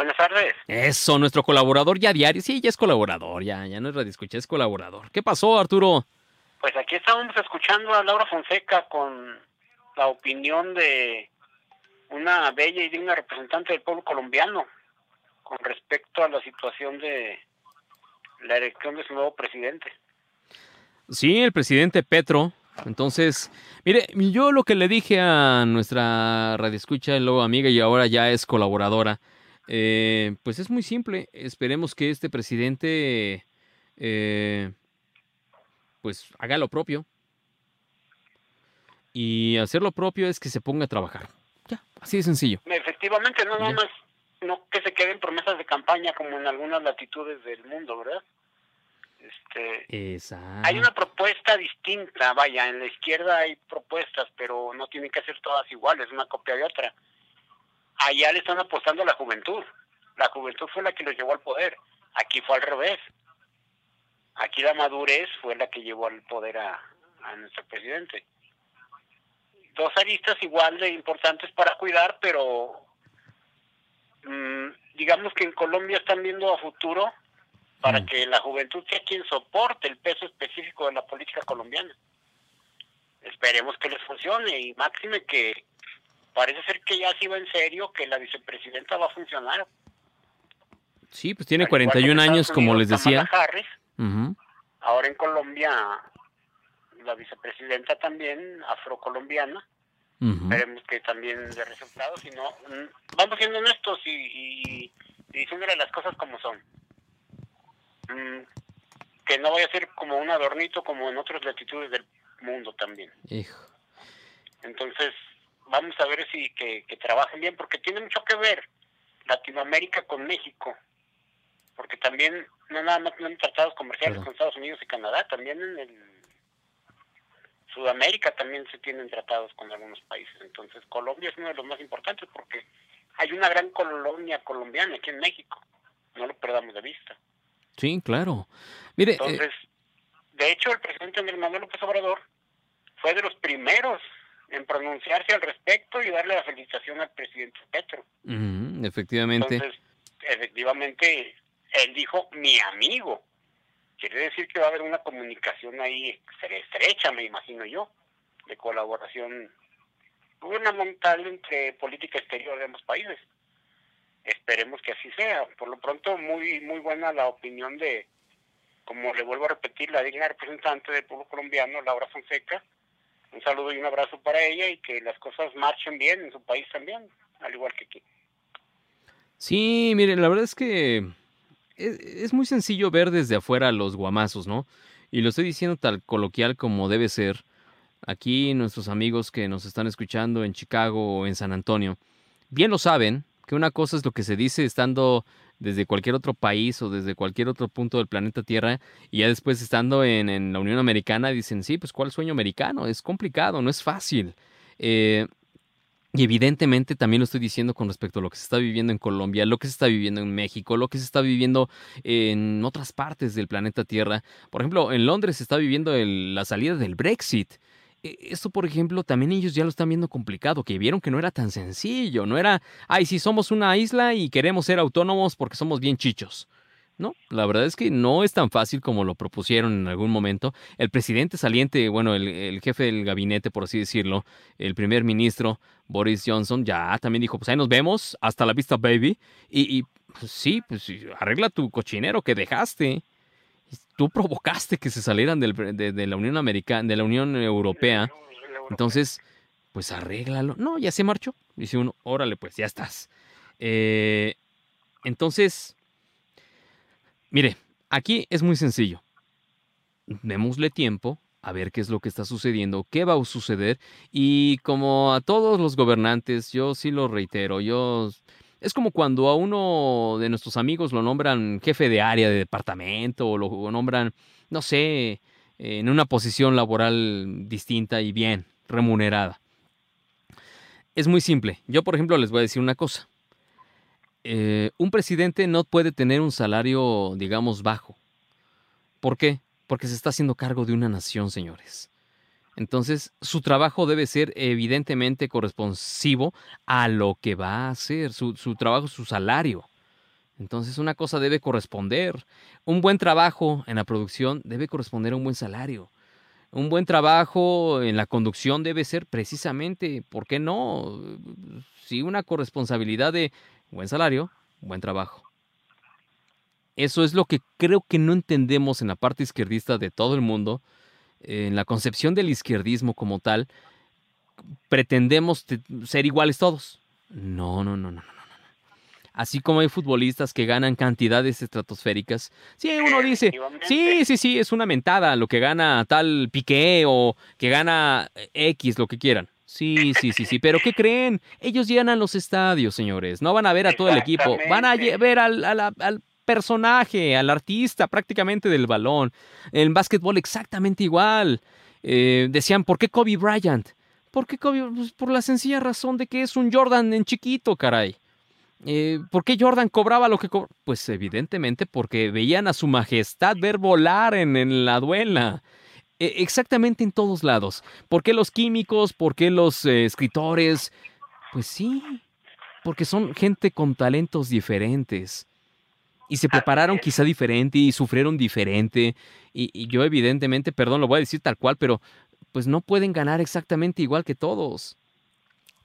Buenas tardes. Eso, nuestro colaborador ya diario. Sí, ya es colaborador, ya, ya no es radio escucha, es colaborador. ¿Qué pasó, Arturo? Pues aquí estábamos escuchando a Laura Fonseca con la opinión de una bella y digna representante del pueblo colombiano. con respecto a la situación de la elección de su nuevo presidente. Sí, el presidente Petro. Entonces, mire, yo lo que le dije a nuestra radioescucha, luego amiga y ahora ya es colaboradora, eh, pues es muy simple. Esperemos que este presidente, eh, pues haga lo propio. Y hacer lo propio es que se ponga a trabajar. Ya, así de sencillo. Efectivamente, no nada más no que se queden promesas de campaña como en algunas latitudes del mundo, ¿verdad? Este, Exacto. hay una propuesta distinta, vaya, en la izquierda hay propuestas, pero no tienen que ser todas iguales, una copia de otra. Allá le están apostando a la juventud. La juventud fue la que los llevó al poder. Aquí fue al revés. Aquí la madurez fue la que llevó al poder a, a nuestro presidente. Dos aristas igual de importantes para cuidar, pero mm, digamos que en Colombia están viendo a futuro para Mm. que la juventud sea quien soporte el peso específico de la política colombiana. Esperemos que les funcione y máxime que parece ser que ya sí va en serio, que la vicepresidenta va a funcionar. Sí, pues tiene Al igual que en 41 años, como les decía. Ahora en Colombia la vicepresidenta también afrocolombiana Ujú. esperemos que también dé resultados no mm, vamos siendo honestos y, y, y diciéndole las cosas como son Mm, que no vaya a ser como un adornito como en otras latitudes del mundo también Hijo. entonces vamos a ver si que, que trabajen bien porque tiene mucho que ver Latinoamérica con México porque también no nada más tienen tratados comerciales con Estados Unidos y Canadá también en el Sudamérica también se tienen tratados con algunos países. Entonces Colombia es uno de los más importantes porque hay una gran colonia colombiana aquí en México. No lo perdamos de vista. Sí, claro. Mire, eh, entonces, de hecho, el presidente Andrés Manuel López Obrador fue de los primeros en pronunciarse al respecto y darle la felicitación al presidente Petro. efectivamente. Entonces, efectivamente, él dijo mi amigo. Quiere decir que va a haber una comunicación ahí estre- estrecha, me imagino yo, de colaboración gubernamental entre política exterior de ambos países. Esperemos que así sea. Por lo pronto, muy muy buena la opinión de, como le vuelvo a repetir, la digna representante del pueblo colombiano, Laura Fonseca. Un saludo y un abrazo para ella y que las cosas marchen bien en su país también, al igual que aquí. Sí, mire, la verdad es que es, es muy sencillo ver desde afuera los guamazos, ¿no? Y lo estoy diciendo tal coloquial como debe ser. Aquí nuestros amigos que nos están escuchando en Chicago o en San Antonio, bien lo saben que una cosa es lo que se dice estando desde cualquier otro país o desde cualquier otro punto del planeta Tierra y ya después estando en, en la Unión Americana dicen, sí, pues ¿cuál sueño americano? Es complicado, no es fácil. Eh, y evidentemente también lo estoy diciendo con respecto a lo que se está viviendo en Colombia, lo que se está viviendo en México, lo que se está viviendo en otras partes del planeta Tierra. Por ejemplo, en Londres se está viviendo la salida del Brexit. E- Esto, por ejemplo, también ellos ya lo están viendo complicado, que vieron que no era tan sencillo, no era, ay, sí, somos una isla y queremos ser autónomos porque somos bien chichos. No, la verdad es que no es tan fácil como lo propusieron en algún momento. El presidente saliente, bueno, el, jefe del gabinete, por así decirlo, el primer ministro Boris Johnson, ya también dijo, pues ahí nos vemos, hasta la vista, baby. Y, y, pues, sí, pues arregla tu cochinero que dejaste. Tú provocaste que se salieran del- de, la Unión Americana, de la Unión Europea. Entonces, pues arréglalo. No, ya se marchó. Dice uno, órale, pues ya estás. Eh, entonces, mire, aquí es muy sencillo. Démosle tiempo a ver qué es lo que está sucediendo, qué va a suceder. Y como a todos los gobernantes, yo sí lo reitero, yo... Es como cuando a uno de nuestros amigos lo nombran jefe de área de departamento o lo nombran, no sé, en una posición laboral distinta y bien remunerada. Es muy simple. Yo, por ejemplo, les voy a decir una cosa. Eh, un presidente no puede tener un salario, digamos, bajo. ¿Por qué? Porque se está haciendo cargo de una nación, señores. Entonces, su trabajo debe ser evidentemente corresponsivo a lo que va a hacer, su, su trabajo, su salario. Entonces, una cosa debe corresponder. Un buen trabajo en la producción debe corresponder a un buen salario. Un buen trabajo en la conducción debe ser precisamente, ¿por qué no? Sí, una corresponsabilidad de buen salario, buen trabajo. Eso es lo que creo que no entendemos en la parte izquierdista de todo el mundo, en la concepción del izquierdismo como tal. Pretendemos te- ser iguales todos. No, no, no, no, no. Así como hay futbolistas que ganan cantidades estratosféricas. Sí, uno dice, sí, sí, sí, es una mentada lo que gana tal Piqué o que gana X, lo que quieran. Sí, sí, sí, sí, pero ¿qué creen? Ellos llenan los estadios, señores. No van a ver a todo el equipo, van a ver al, a la- al personaje, al artista prácticamente del balón. En básquetbol exactamente igual. Eh, decían, ¿por qué Kobe Bryant? ¿Por qué Kobe? Pues por la sencilla razón de que es un Jordan en chiquito, caray. Eh, ¿Por qué Jordan cobraba lo que cobraba? Pues evidentemente porque veían a su majestad ver volar en, en la duela. E- exactamente en todos lados. ¿Por qué los químicos? ¿Por qué los eh, escritores? Pues sí, porque son gente con talentos diferentes. Y se prepararon quizá diferente y sufrieron diferente. Y, y yo evidentemente, perdón, lo voy a decir tal cual, pero pues no pueden ganar exactamente igual que todos.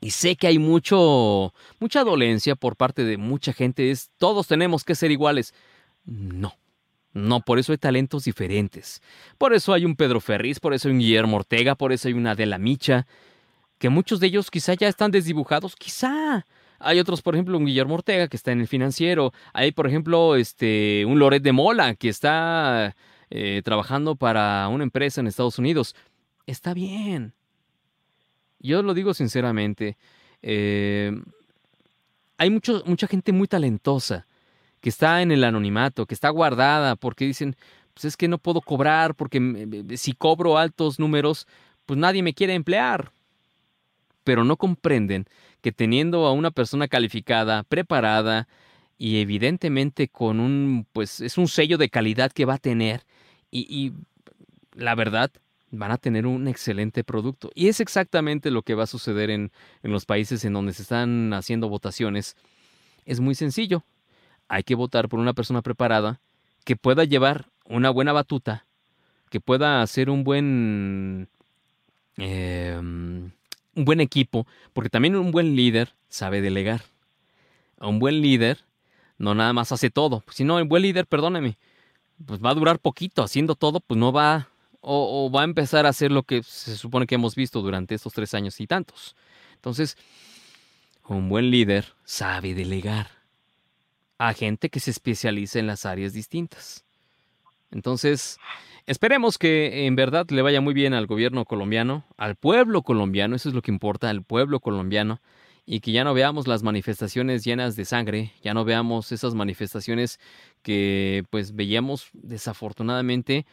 Y sé que hay mucho, mucha dolencia por parte de mucha gente. Es todos tenemos que ser iguales. No. No, por eso hay talentos diferentes. Por eso hay un Pedro Ferriz, por eso hay un Guillermo Ortega, por eso hay una Adela Micha, que muchos de ellos quizá ya están desdibujados, quizá. Hay otros, por ejemplo, un Guillermo Ortega que está en el financiero. Hay, por ejemplo, este, un Loret de Mola que está eh, trabajando para una empresa en Estados Unidos. Está bien. Yo lo digo sinceramente. eh, hay mucho, mucha gente muy talentosa que está en el anonimato, que está guardada, porque dicen, pues es que no puedo cobrar, porque si cobro altos números, pues nadie me quiere emplear. Pero no comprenden que teniendo a una persona calificada, preparada y evidentemente con un, pues es un sello de calidad que va a tener y, la verdad, van a tener un excelente producto. Y es exactamente lo que va a suceder en, en los países en donde se están haciendo votaciones. Es muy sencillo. Hay que votar por una persona preparada que pueda llevar una buena batuta, que pueda hacer un buen eh, un buen equipo, porque también un buen líder sabe delegar. Un buen líder no nada más hace todo. Si no, el buen líder, perdóneme, pues va a durar poquito haciendo todo, pues no va o va a empezar a hacer lo que se supone que hemos visto durante estos tres años y tantos. Entonces, un buen líder sabe delegar a gente que se especializa en las áreas distintas. Entonces, esperemos que en verdad le vaya muy bien al gobierno colombiano, al pueblo colombiano, eso es lo que importa, al pueblo colombiano, y que ya no veamos las manifestaciones llenas de sangre, ya no veamos esas manifestaciones que pues veíamos desafortunadamente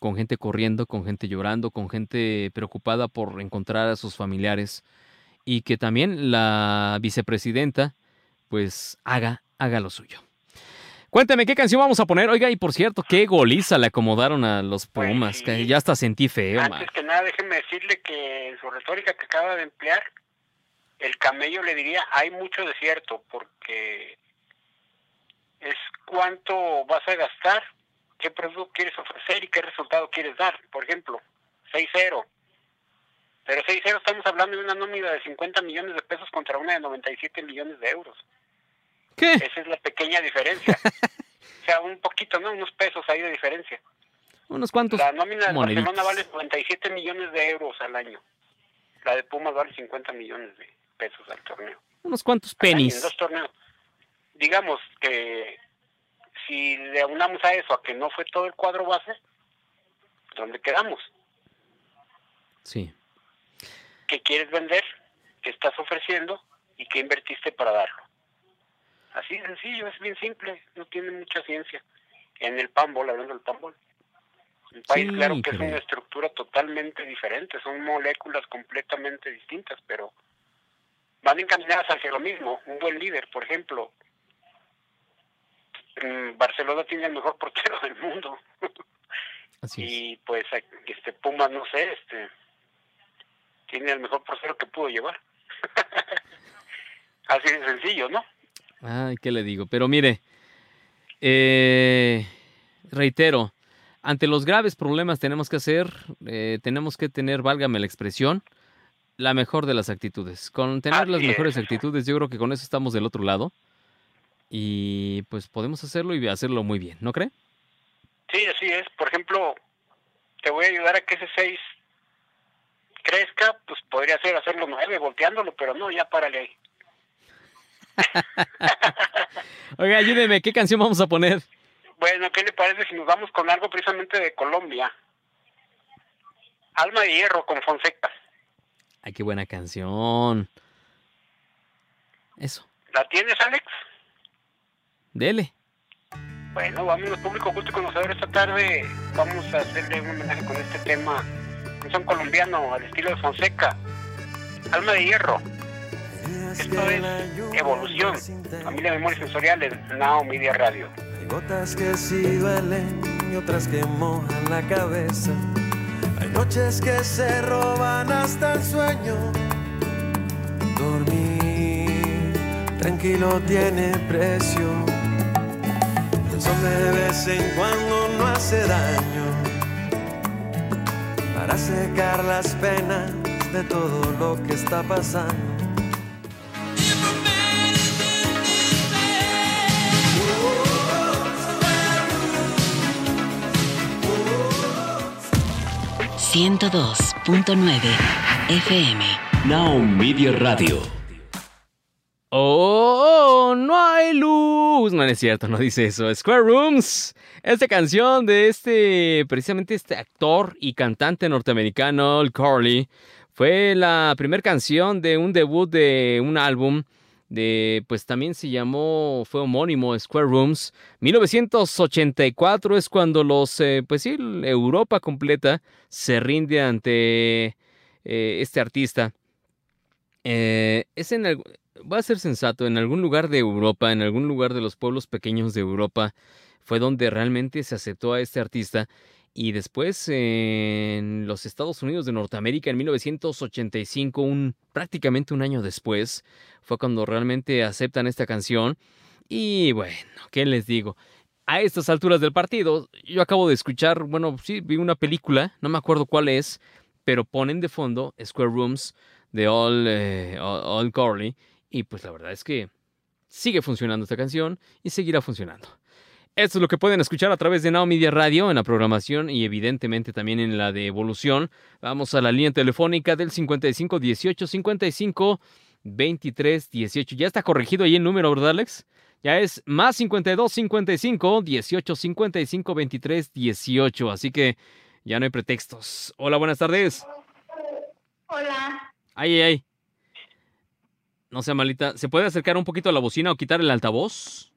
con gente corriendo, con gente llorando, con gente preocupada por encontrar a sus familiares y que también la vicepresidenta pues haga, haga lo suyo. Cuéntame, ¿qué canción vamos a poner? Oiga, y por cierto, qué goliza le acomodaron a los Pues Pumas, que ya hasta sentí feo, man. Antes que nada, déjeme decirle que en su retórica que acaba de emplear, el camello le diría, hay mucho desierto, porque es cuánto vas a gastar, qué producto quieres ofrecer y qué resultado quieres dar. Por ejemplo, 6-0. Pero 6-0 estamos hablando de una nómina de 50 millones de pesos contra una de 97 millones de euros. ¿Qué? Esa es la pequeña diferencia. o sea, un poquito, ¿no? Unos pesos ahí de diferencia. Unos cuantos La nómina de moneditos. Barcelona vale 97 millones de euros al año. La de Pumas vale 50 millones de pesos al torneo. Unos cuantos año, en dos torneos. Digamos que si le aunamos a eso a que no fue todo el cuadro base, ¿dónde quedamos? Sí. ¿Qué quieres vender? ¿Qué estás ofreciendo? ¿Y qué invertiste para darlo? Así de sencillo, es bien simple, no tiene mucha ciencia. En el panbol, hablando del panbol. Un país, Sí, claro que es una estructura totalmente diferente, son moléculas completamente distintas, pero van encaminadas hacia lo mismo. Un buen líder, por ejemplo, mm, Barcelona tiene el mejor portero del mundo. Así es. y pues este Pumas, no sé, este tiene el mejor portero que pudo llevar. Así de sencillo, ¿no? Ay, ¿qué le digo? Pero mire, eh, reitero, ante los graves problemas tenemos que hacer, eh, tenemos que tener, válgame la expresión, la mejor de las actitudes. Con tener las mejores es. actitudes, yo creo que con eso estamos del otro lado. Y pues podemos hacerlo y hacerlo muy bien, ¿no cree? Sí, así es. Por ejemplo, te voy a ayudar a que ese 6 crezca, pues podría ser hacerlo 9, volteándolo, pero no, ya párale ahí. Oiga, ayúdeme, ¿qué canción vamos a poner? Bueno, ¿qué le parece si nos vamos con algo precisamente de Colombia? Alma de Hierro con Fonseca. Ay, qué buena canción. Eso, ¿La tienes, Alex? dele. Bueno, vámonos, público culto y conocedor. Esta tarde vamos a hacerle un homenaje con este tema. Canción colombiano al estilo de Fonseca. Alma de Hierro. Esto es Evolución. Familia de Memorias Sensoriales, Now Media Radio. Hay gotas que sí duelen y otras que mojan la cabeza. Hay noches que se roban hasta el sueño. Dormir tranquilo tiene precio. El sol de vez en cuando no hace daño. Para secar las penas de todo lo que está pasando. 102.9 FM. Now Media Radio. Oh, no hay luz. No, no es cierto, no dice eso. Square Rooms. Esta canción de este, precisamente este actor y cantante norteamericano, Al Corley, fue la primera canción de un debut de un álbum de, pues también se llamó, fue homónimo, Square Rooms. 1984 es cuando los, eh, pues sí, Europa completa se rinde ante eh, este artista. Eh, es en voy a ser sensato, en algún lugar de Europa, en algún lugar de los pueblos pequeños de Europa, fue donde realmente se aceptó a este artista. Y después en los Estados Unidos de Norteamérica, en 1985, un, prácticamente un año después, fue cuando realmente aceptan esta canción. Y bueno, ¿qué les digo? A estas alturas del partido, yo acabo de escuchar, bueno, sí, vi una película, no me acuerdo cuál es, pero ponen de fondo Square Rooms de All, eh, All, All Corley. Y pues la verdad es que sigue funcionando esta canción y seguirá funcionando. Esto es lo que pueden escuchar a través de Now Media Radio en la programación y evidentemente también en la de evolución. Vamos a la línea telefónica del 55 18 55 23 18. Ya está corregido ahí el número, ¿verdad, Alex? Ya es más 52 55 18 55 23 18. Así que ya no hay pretextos. Hola, buenas tardes. Hola. Ay, ay, ay. No sea malita. ¿Se puede acercar un poquito a la bocina o quitar el altavoz?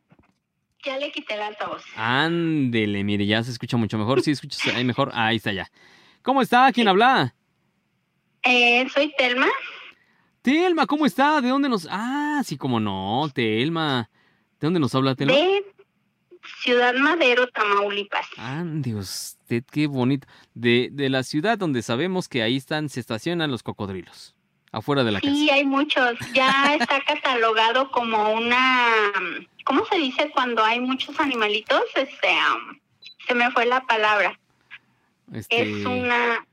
Ya le quité el altavoz. Ándele, mire, ya se escucha mucho mejor. Sí, escuchas ahí mejor. Ahí está ya. ¿Cómo está? ¿Quién habla? Eh, soy Telma. Telma, ¿cómo está? ¿De dónde nos...? Ah, sí, cómo no, Telma. ¿De dónde nos habla Telma? De Ciudad Madero, Tamaulipas. Ande usted, qué bonito. De, de la ciudad donde sabemos que ahí están, se estacionan los cocodrilos. Afuera de la Sí, hay muchos. Ya está catalogado como una... ¿Cómo se dice cuando hay muchos animalitos? Este, um, se me fue la palabra. casa. Este, Es una...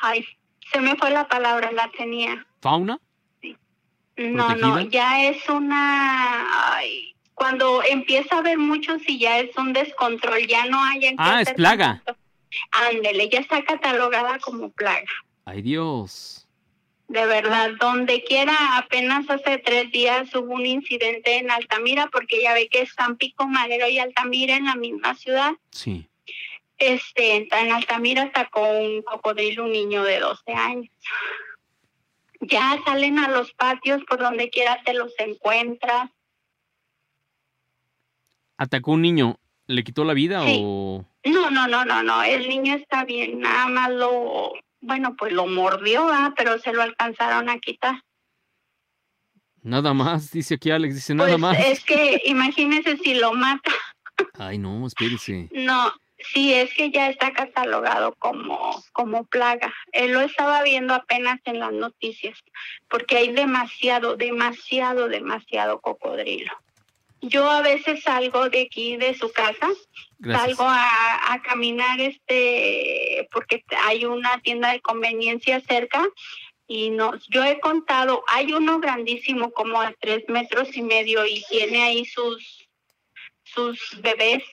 Ay, se me fue la palabra, la tenía. ¿Fauna? No, no, ¿Protegida? ya es una... Ay, cuando empieza a haber muchos y ya es un descontrol, ya no hay... en Ah, es plaga. Ándele, ya está catalogada como plaga. Ay, Dios. De verdad, donde quiera, apenas hace tres días hubo un incidente en Altamira, porque ya ve que están Pico Madero y Altamira en la misma ciudad. Sí. Este, en Altamira atacó un cocodrilo, un niño de 12 años. Ya salen a los patios, por donde quiera te los encuentras. ¿Atacó un niño? ¿Le quitó la vida Sí. o...? No, no, no, no, no, el niño está bien, nada más lo, bueno, pues lo mordió, ¿ah? pero se lo alcanzaron a quitar. Nada más, dice aquí Alex, dice nada Pues más. es que imagínese si lo mata. Ay, no, espérese. No, sí, es que ya está catalogado como, como plaga. Él lo estaba viendo apenas en las noticias, porque hay demasiado, demasiado, demasiado cocodrilo. Yo a veces salgo de aquí, de su casa, Gracias. salgo a, a caminar, este, porque hay una tienda de conveniencia cerca, y no, yo he contado, hay uno grandísimo como a tres metros y medio y tiene ahí sus, sus bebés,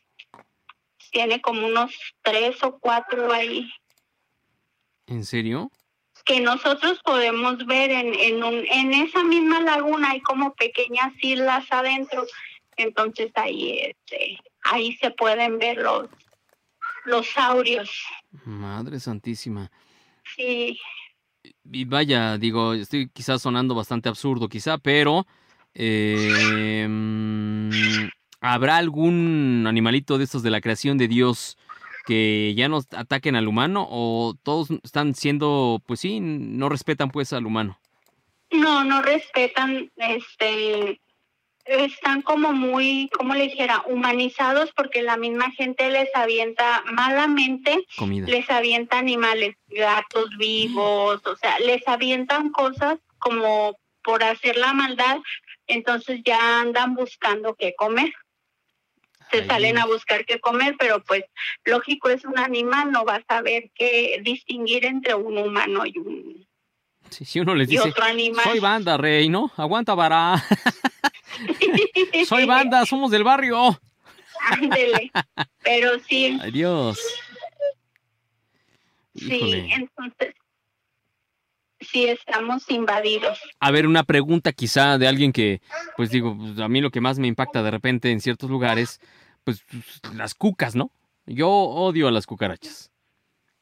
tiene como unos tres o cuatro ahí ¿En serio? que nosotros podemos ver en, en, un, en esa misma laguna hay como pequeñas islas adentro entonces ahí este ahí se pueden ver los los saurios Madre santísima. sí Y vaya, digo, estoy quizás sonando bastante absurdo, quizá, pero eh, ¿habrá algún animalito de estos de la creación de Dios que ya no ataquen al humano o todos están siendo, pues sí, no respetan pues al humano? no no respetan este están como muy como le dijera humanizados porque la misma gente les avienta malamente Comida. les avienta animales, gatos vivos, o sea, les avientan cosas como por hacer la maldad, entonces ya andan buscando qué comer. Se Ay. salen a buscar qué comer, pero pues lógico es un animal, no va a saber qué distinguir entre un humano y un Si uno les dice, otro animal. soy banda, rey, ¿no? Aguanta, vara. soy banda, somos del barrio. Ándele. Pero sí, Ay, Dios. sí, entonces sí estamos invadidos. A ver, una pregunta quizá de alguien que, pues digo, pues, a mí lo que más me impacta de repente en ciertos lugares, pues las cucas, ¿no? Yo odio a las cucarachas.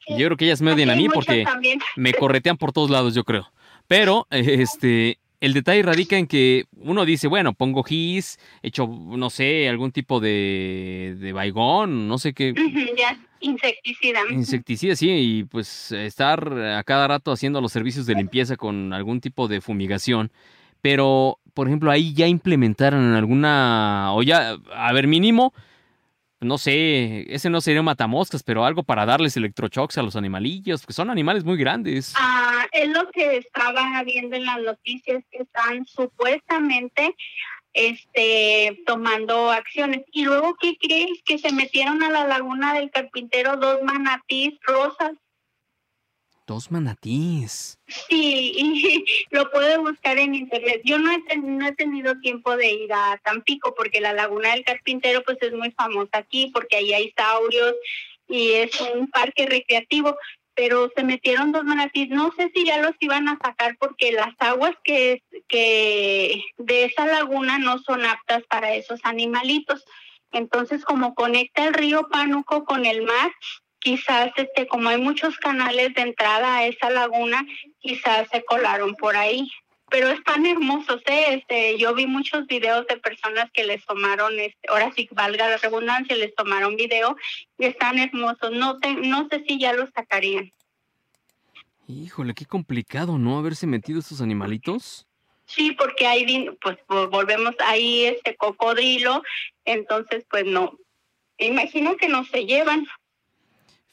Yo creo que ellas me odian a mí porque también. me corretean por todos lados, yo creo. Pero, eh, este, el detalle radica en que uno dice, bueno, pongo gis, echo, no sé, algún tipo de, de baigón, no sé qué, ya, insecticida. insecticida, sí, y pues estar a cada rato haciendo los servicios de limpieza con algún tipo de fumigación. Pero, por ejemplo, ahí ya implementaron alguna, o ya, a ver, mínimo, no sé, ese no sería un matamoscas, pero algo para darles electroshocks a los animalillos, porque son animales muy grandes. Ah, es lo que estaba viendo en las noticias que están supuestamente este tomando acciones. Y luego, ¿qué crees? Que se metieron a la laguna del carpintero dos manatís rosas. Dos manatíes. Sí, lo puede buscar en internet. Yo no he, ten- no he tenido tiempo de ir a Tampico porque la Laguna del Carpintero pues es muy famosa aquí porque ahí hay saurios y es un parque recreativo, pero se metieron dos manatíes. No sé si ya los iban a sacar porque las aguas que, que de esa laguna no son aptas para esos animalitos. Entonces, como conecta el río Pánuco con el mar, quizás este como hay muchos canales de entrada a esa laguna, quizás se colaron por ahí. Pero están hermosos, ¿eh? Este, yo vi muchos videos de personas que les tomaron, este, ahora sí valga la redundancia, les tomaron video y están hermosos. No, te, no sé si ya los sacarían. Híjole, qué complicado, ¿no? Haberse metido estos animalitos. Sí, porque ahí pues vo- volvemos ahí este cocodrilo, entonces pues no. Imagino que no se llevan.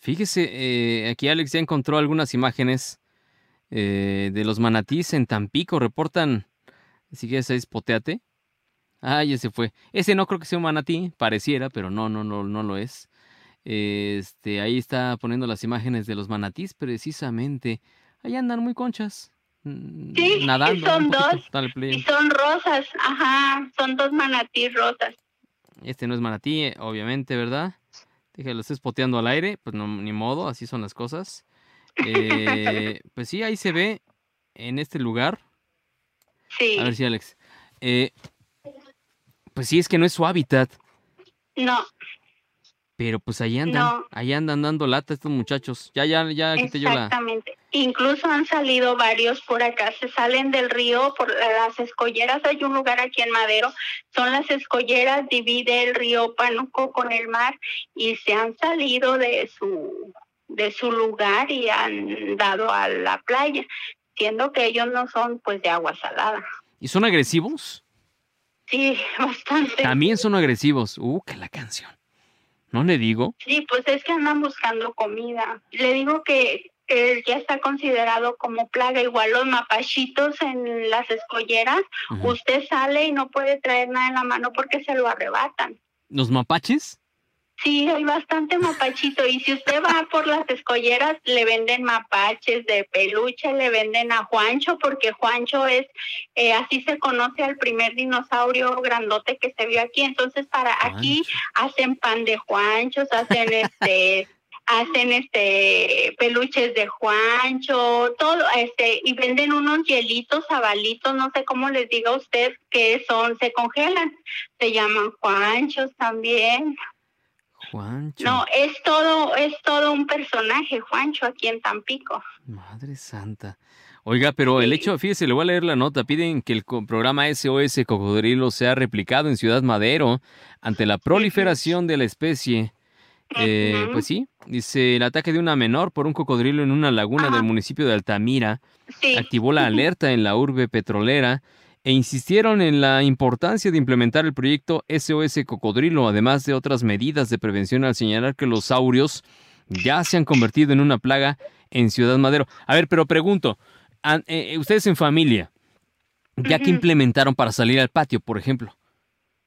Fíjese, eh, aquí Alex ya encontró algunas imágenes eh, de los manatís en Tampico. Reportan, si quieres, ahí spoteate. Ah, ya se fue. Ese no creo que sea un manatí, pareciera, pero no, no, no, no lo es. Este, ahí está poniendo las imágenes de los manatís, precisamente. Ahí andan muy conchas. mm, Sí, y nadando. son dos. Y son rosas, ajá, son dos manatí rosas. Este no es manatí, eh, obviamente, ¿verdad? Dije, lo estoy spoteando al aire, pues no, ni modo, así son las cosas. Eh, pues sí, ahí se ve en este lugar. Sí, A ver si Alex. Eh, pues sí, es que no es su hábitat, no, pero pues ahí andan, No. ahí andan dando lata estos muchachos. Ya, ya, ya quité yo la. exactamente. Incluso han salido varios por acá, se salen del río por las escolleras. Hay un lugar aquí en Madero, son las escolleras, divide el río Pánuco con el mar y se han salido de su de su lugar y han dado a la playa, siendo que ellos no son pues de agua salada. ¿Y son agresivos? Sí, bastante. También son agresivos. Uh, que la canción. ¿No le digo? Sí, pues es que andan buscando comida. Le digo que eh, ya está considerado como plaga, igual los mapachitos en las escolleras. Usted sale y no puede traer nada en la mano porque se lo arrebatan. ¿Los mapaches? Sí, hay bastante mapachito. Y si usted va por las escolleras, le venden mapaches de peluche, le venden a Juancho, porque Juancho es, eh, así se conoce al primer dinosaurio grandote que se vio aquí. Entonces, para aquí hacen pan de Juanchos, hacen este. hacen este peluches de Juancho, todo este y venden unos hielitos, sabalitos, no sé cómo les diga a usted que son, se congelan, se llaman Juanchos también. Juancho. No, es todo, es todo un personaje, Juancho, aquí en Tampico. Madre santa. Oiga, pero el hecho, fíjese, le voy a leer la nota. Piden que el programa SOS Cocodrilo sea replicado en Ciudad Madero ante la proliferación de la especie. Eh, pues sí, dice el ataque de una menor por un cocodrilo en una laguna del municipio de Altamira Sí. activó la alerta en la urbe petrolera e insistieron en la importancia de implementar el proyecto SOS Cocodrilo, además de otras medidas de prevención al señalar que los saurios ya se han convertido en una plaga en Ciudad Madero. A ver, pero pregunto, eh, eh, ustedes en familia, ¿ya que implementaron para salir al patio, por ejemplo?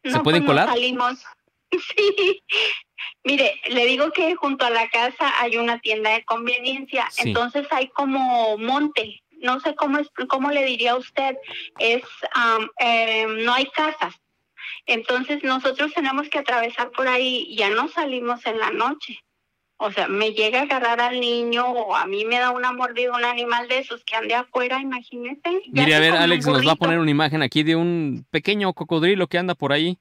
¿Se No, pueden pues no colar? salimos. Sí. Mire, le digo que junto a la casa hay una tienda de conveniencia, Sí. entonces hay como monte, no sé cómo es, cómo le diría a usted, es em, no hay casas. Entonces nosotros tenemos que atravesar por ahí, ya no salimos en la noche. O sea, me llega a agarrar al niño o a mí me da una mordida un animal de esos que ande afuera, imagínese. Mire, a ver, Alex nos va a poner una imagen aquí de un pequeño cocodrilo que anda por ahí.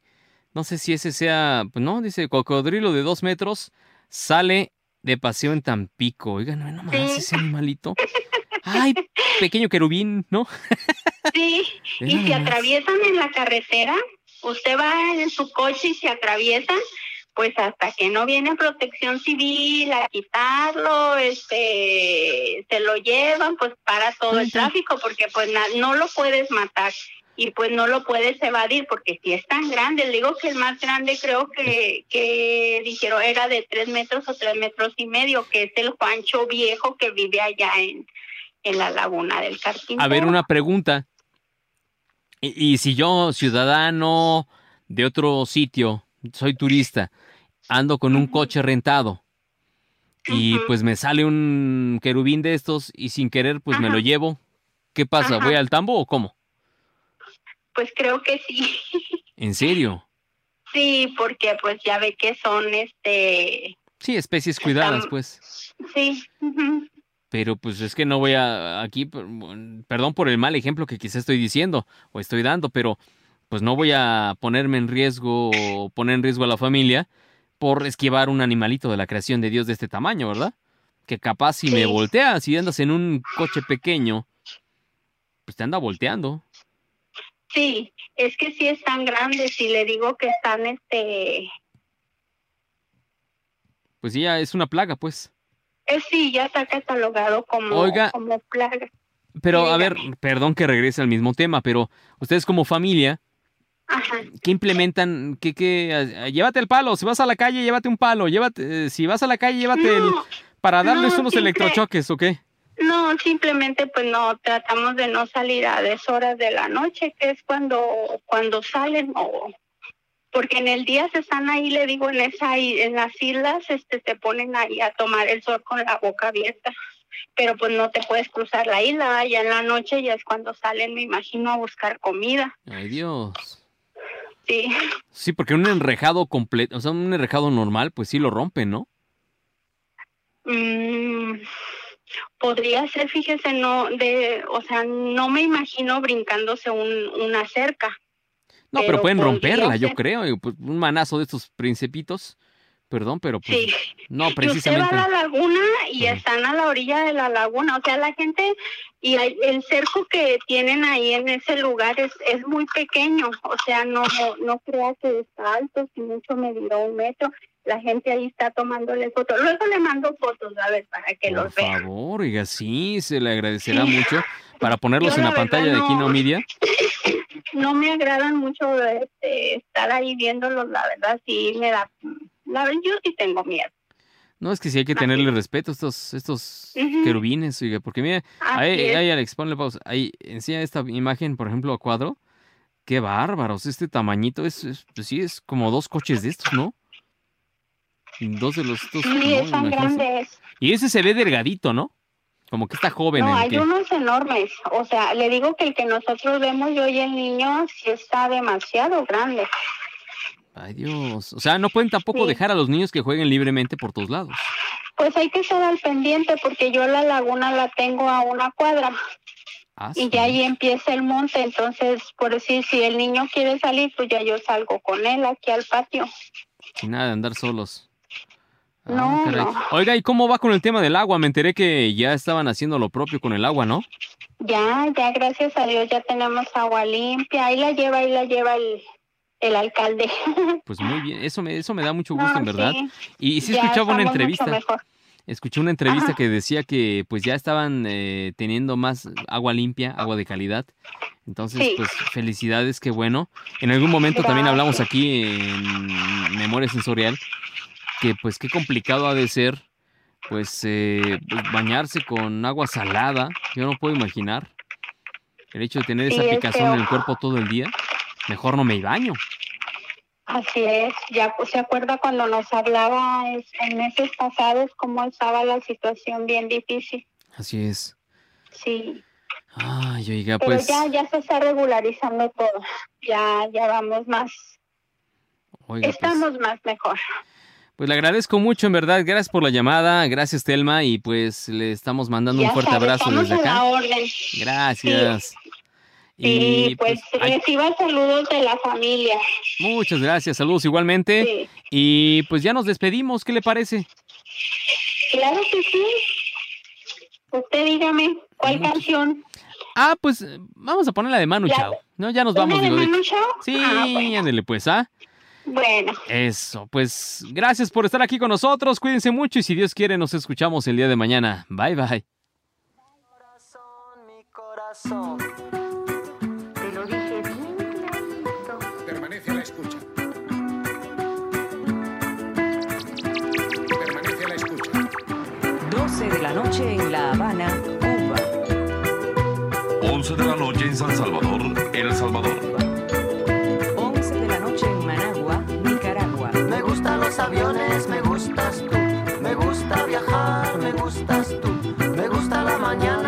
No sé si ese sea, pues no, dice cocodrilo de dos metros, sale de paseo en Tampico. Oigan, no nomás ese animalito. Ay, pequeño querubín, ¿no? Sí, y si atraviesan en la carretera, usted va en su coche y se atraviesan, pues hasta que no viene protección civil a quitarlo, este, se lo llevan, pues para todo el tráfico, porque pues na- no lo puedes matar y pues no lo puedes evadir, porque si es tan grande, le digo que el más grande creo que, que dijeron era de tres metros o tres metros y medio, que es el Juancho viejo que vive allá en, en la laguna del Carpintero. A ver, una pregunta. Y, y si yo, ciudadano de otro sitio, soy turista, ando con un coche rentado y pues me sale un querubín de estos y sin querer pues me lo llevo, ¿qué pasa? ¿Voy al tambo o cómo? Pues creo que sí. ¿En serio? Sí, porque pues ya ve que son este, Sí, especies cuidadas, Están- pues. sí, ujú. Pero pues es que no voy a aquí, per- perdón por el mal ejemplo que quizá estoy diciendo o estoy dando, pero pues no voy a ponerme en riesgo o poner en riesgo a la familia por esquivar un animalito de la creación de Dios de este tamaño, ¿verdad? Que capaz si me voltea, si andas en un coche pequeño, pues te anda volteando. sí, es que sí están grandes y le digo que están este, Pues ya es una plaga, pues. Eh, sí, ya está catalogado como, Oiga. como plaga. Pero a ver, perdón que regrese al mismo tema, pero ustedes como familia, Ajá. ¿Qué implementan? ¿Qué, qué? eh, Llévate el palo. Si vas a la calle, llévate un palo. Llévate, eh, si vas a la calle, llévate el. No, Para darles no, unos simple- electrochoques, ¿o qué? No, simplemente pues no tratamos de no salir a deshoras de la noche, que es cuando cuando salen o porque en el día se están ahí, le digo, en esa en las islas este se ponen ahí a tomar el sol con la boca abierta. Pero pues no te puedes cruzar la isla, ya en la noche ya es cuando salen, me imagino, a buscar comida. Ay, Dios. Sí. Sí, porque un enrejado completo, o sea, un enrejado normal, pues sí lo rompen, ¿no? Mm, podría ser, fíjese, no de, o sea, no me imagino brincándose un, una cerca. No, pero, Pero pueden podría romperla, yo creo. y, pues, un manazo de estos principitos. Perdón, pero pues. Sí. No, Y usted precisamente. va a la laguna y están a la orilla de la laguna, o sea, la gente y el cerco que tienen ahí en ese lugar es, es muy pequeño, o sea, no no crea que está alto, si mucho medirá un metro. La gente ahí está tomándole fotos. Luego le mando fotos, a ver, para que Por los vean. favor, oiga, sí, se le agradecerá Sí. mucho para ponerlos Yo en la la pantalla de Kino no- Media. No me agradan mucho este, estar ahí viéndolos, la verdad, sí me da... La, verdad, yo sí tengo miedo. No, es que sí hay que tenerle respeto a estos, estos querubines, oiga, porque mira, ahí, es. ahí, Alex, ponle pausa. Ahí, enseña esta imagen, por ejemplo, a cuadro. Qué bárbaros, este tamañito es, es- pues sí, es como dos coches de estos, ¿no? Dos de los dos. Sí, no, están imagínese. grandes. Y ese se ve delgadito, ¿no? Como que está joven. No, hay que- unos enormes. O sea, le digo que el que nosotros vemos, yo y el niño, sí está demasiado grande. Ay, Dios. O sea, no pueden tampoco Sí. dejar a los niños que jueguen libremente por todos lados. Pues hay que estar al pendiente porque yo la laguna la tengo a una cuadra Ah, y ya ahí empieza el monte. Entonces, por decir, si el niño quiere salir, pues ya yo salgo con él aquí al patio. Sin nada de andar solos. Ah, No. Oiga, ¿y cómo va con el tema del agua? Me enteré que ya estaban haciendo lo propio con el agua, ¿no? Ya, ya, gracias a Dios, ya tenemos agua limpia. Ahí la lleva, ahí la lleva el, el alcalde. Pues muy bien, eso me, eso me da mucho No, gusto, en verdad. sí. Y, y sí Ya escuchaba una entrevista. mejor. Escuché una entrevista Ajá. que decía que pues ya estaban eh, teniendo más agua limpia, agua de calidad. Entonces, Sí. pues felicidades, qué bueno. En algún momento también hablamos aquí en Memoria Sensorial que pues qué complicado ha de ser pues, eh, pues, bañarse con agua salada. Yo no puedo imaginar el hecho de tener esa es picazón en el cuerpo todo el día. Mejor no me baño. Así es, ya pues, se acuerda cuando nos hablaba es- en meses pasados cómo estaba la situación bien difícil. Así es. Sí, Ay, oiga, pero pues, ya ya se está regularizando todo. Ya ya vamos más, oiga, pues, estamos más mejor. Pues le agradezco mucho, en verdad. Gracias por la llamada. Gracias, Telma. Y pues le estamos mandando un fuerte abrazo desde la acá. Gracias. Sí, Y pues, ay, reciba saludos de la familia. muchas gracias. Saludos igualmente. Sí. Y pues ya nos despedimos. ¿Qué le parece? Claro que sí. Usted dígame, ¿cuál canción? Ah, pues vamos a ponerla de Manu La- Chao. No, ya nos ¿Una vamos, de Manu Chao? Sí, Ah, bueno. ándele pues, ¿ah? Bueno, Eso, pues gracias por estar aquí con nosotros. Cuídense mucho y si Dios quiere nos escuchamos el día de mañana. Bye, bye. te lo dije bien clarito. Permanece a la escucha. Permanece a la escucha. 12 de la noche en La Habana, Cuba. 11 de la noche en San Salvador, El Salvador. aviones, me gustas tú, me gusta viajar, me gustas tú, me gusta la mañana.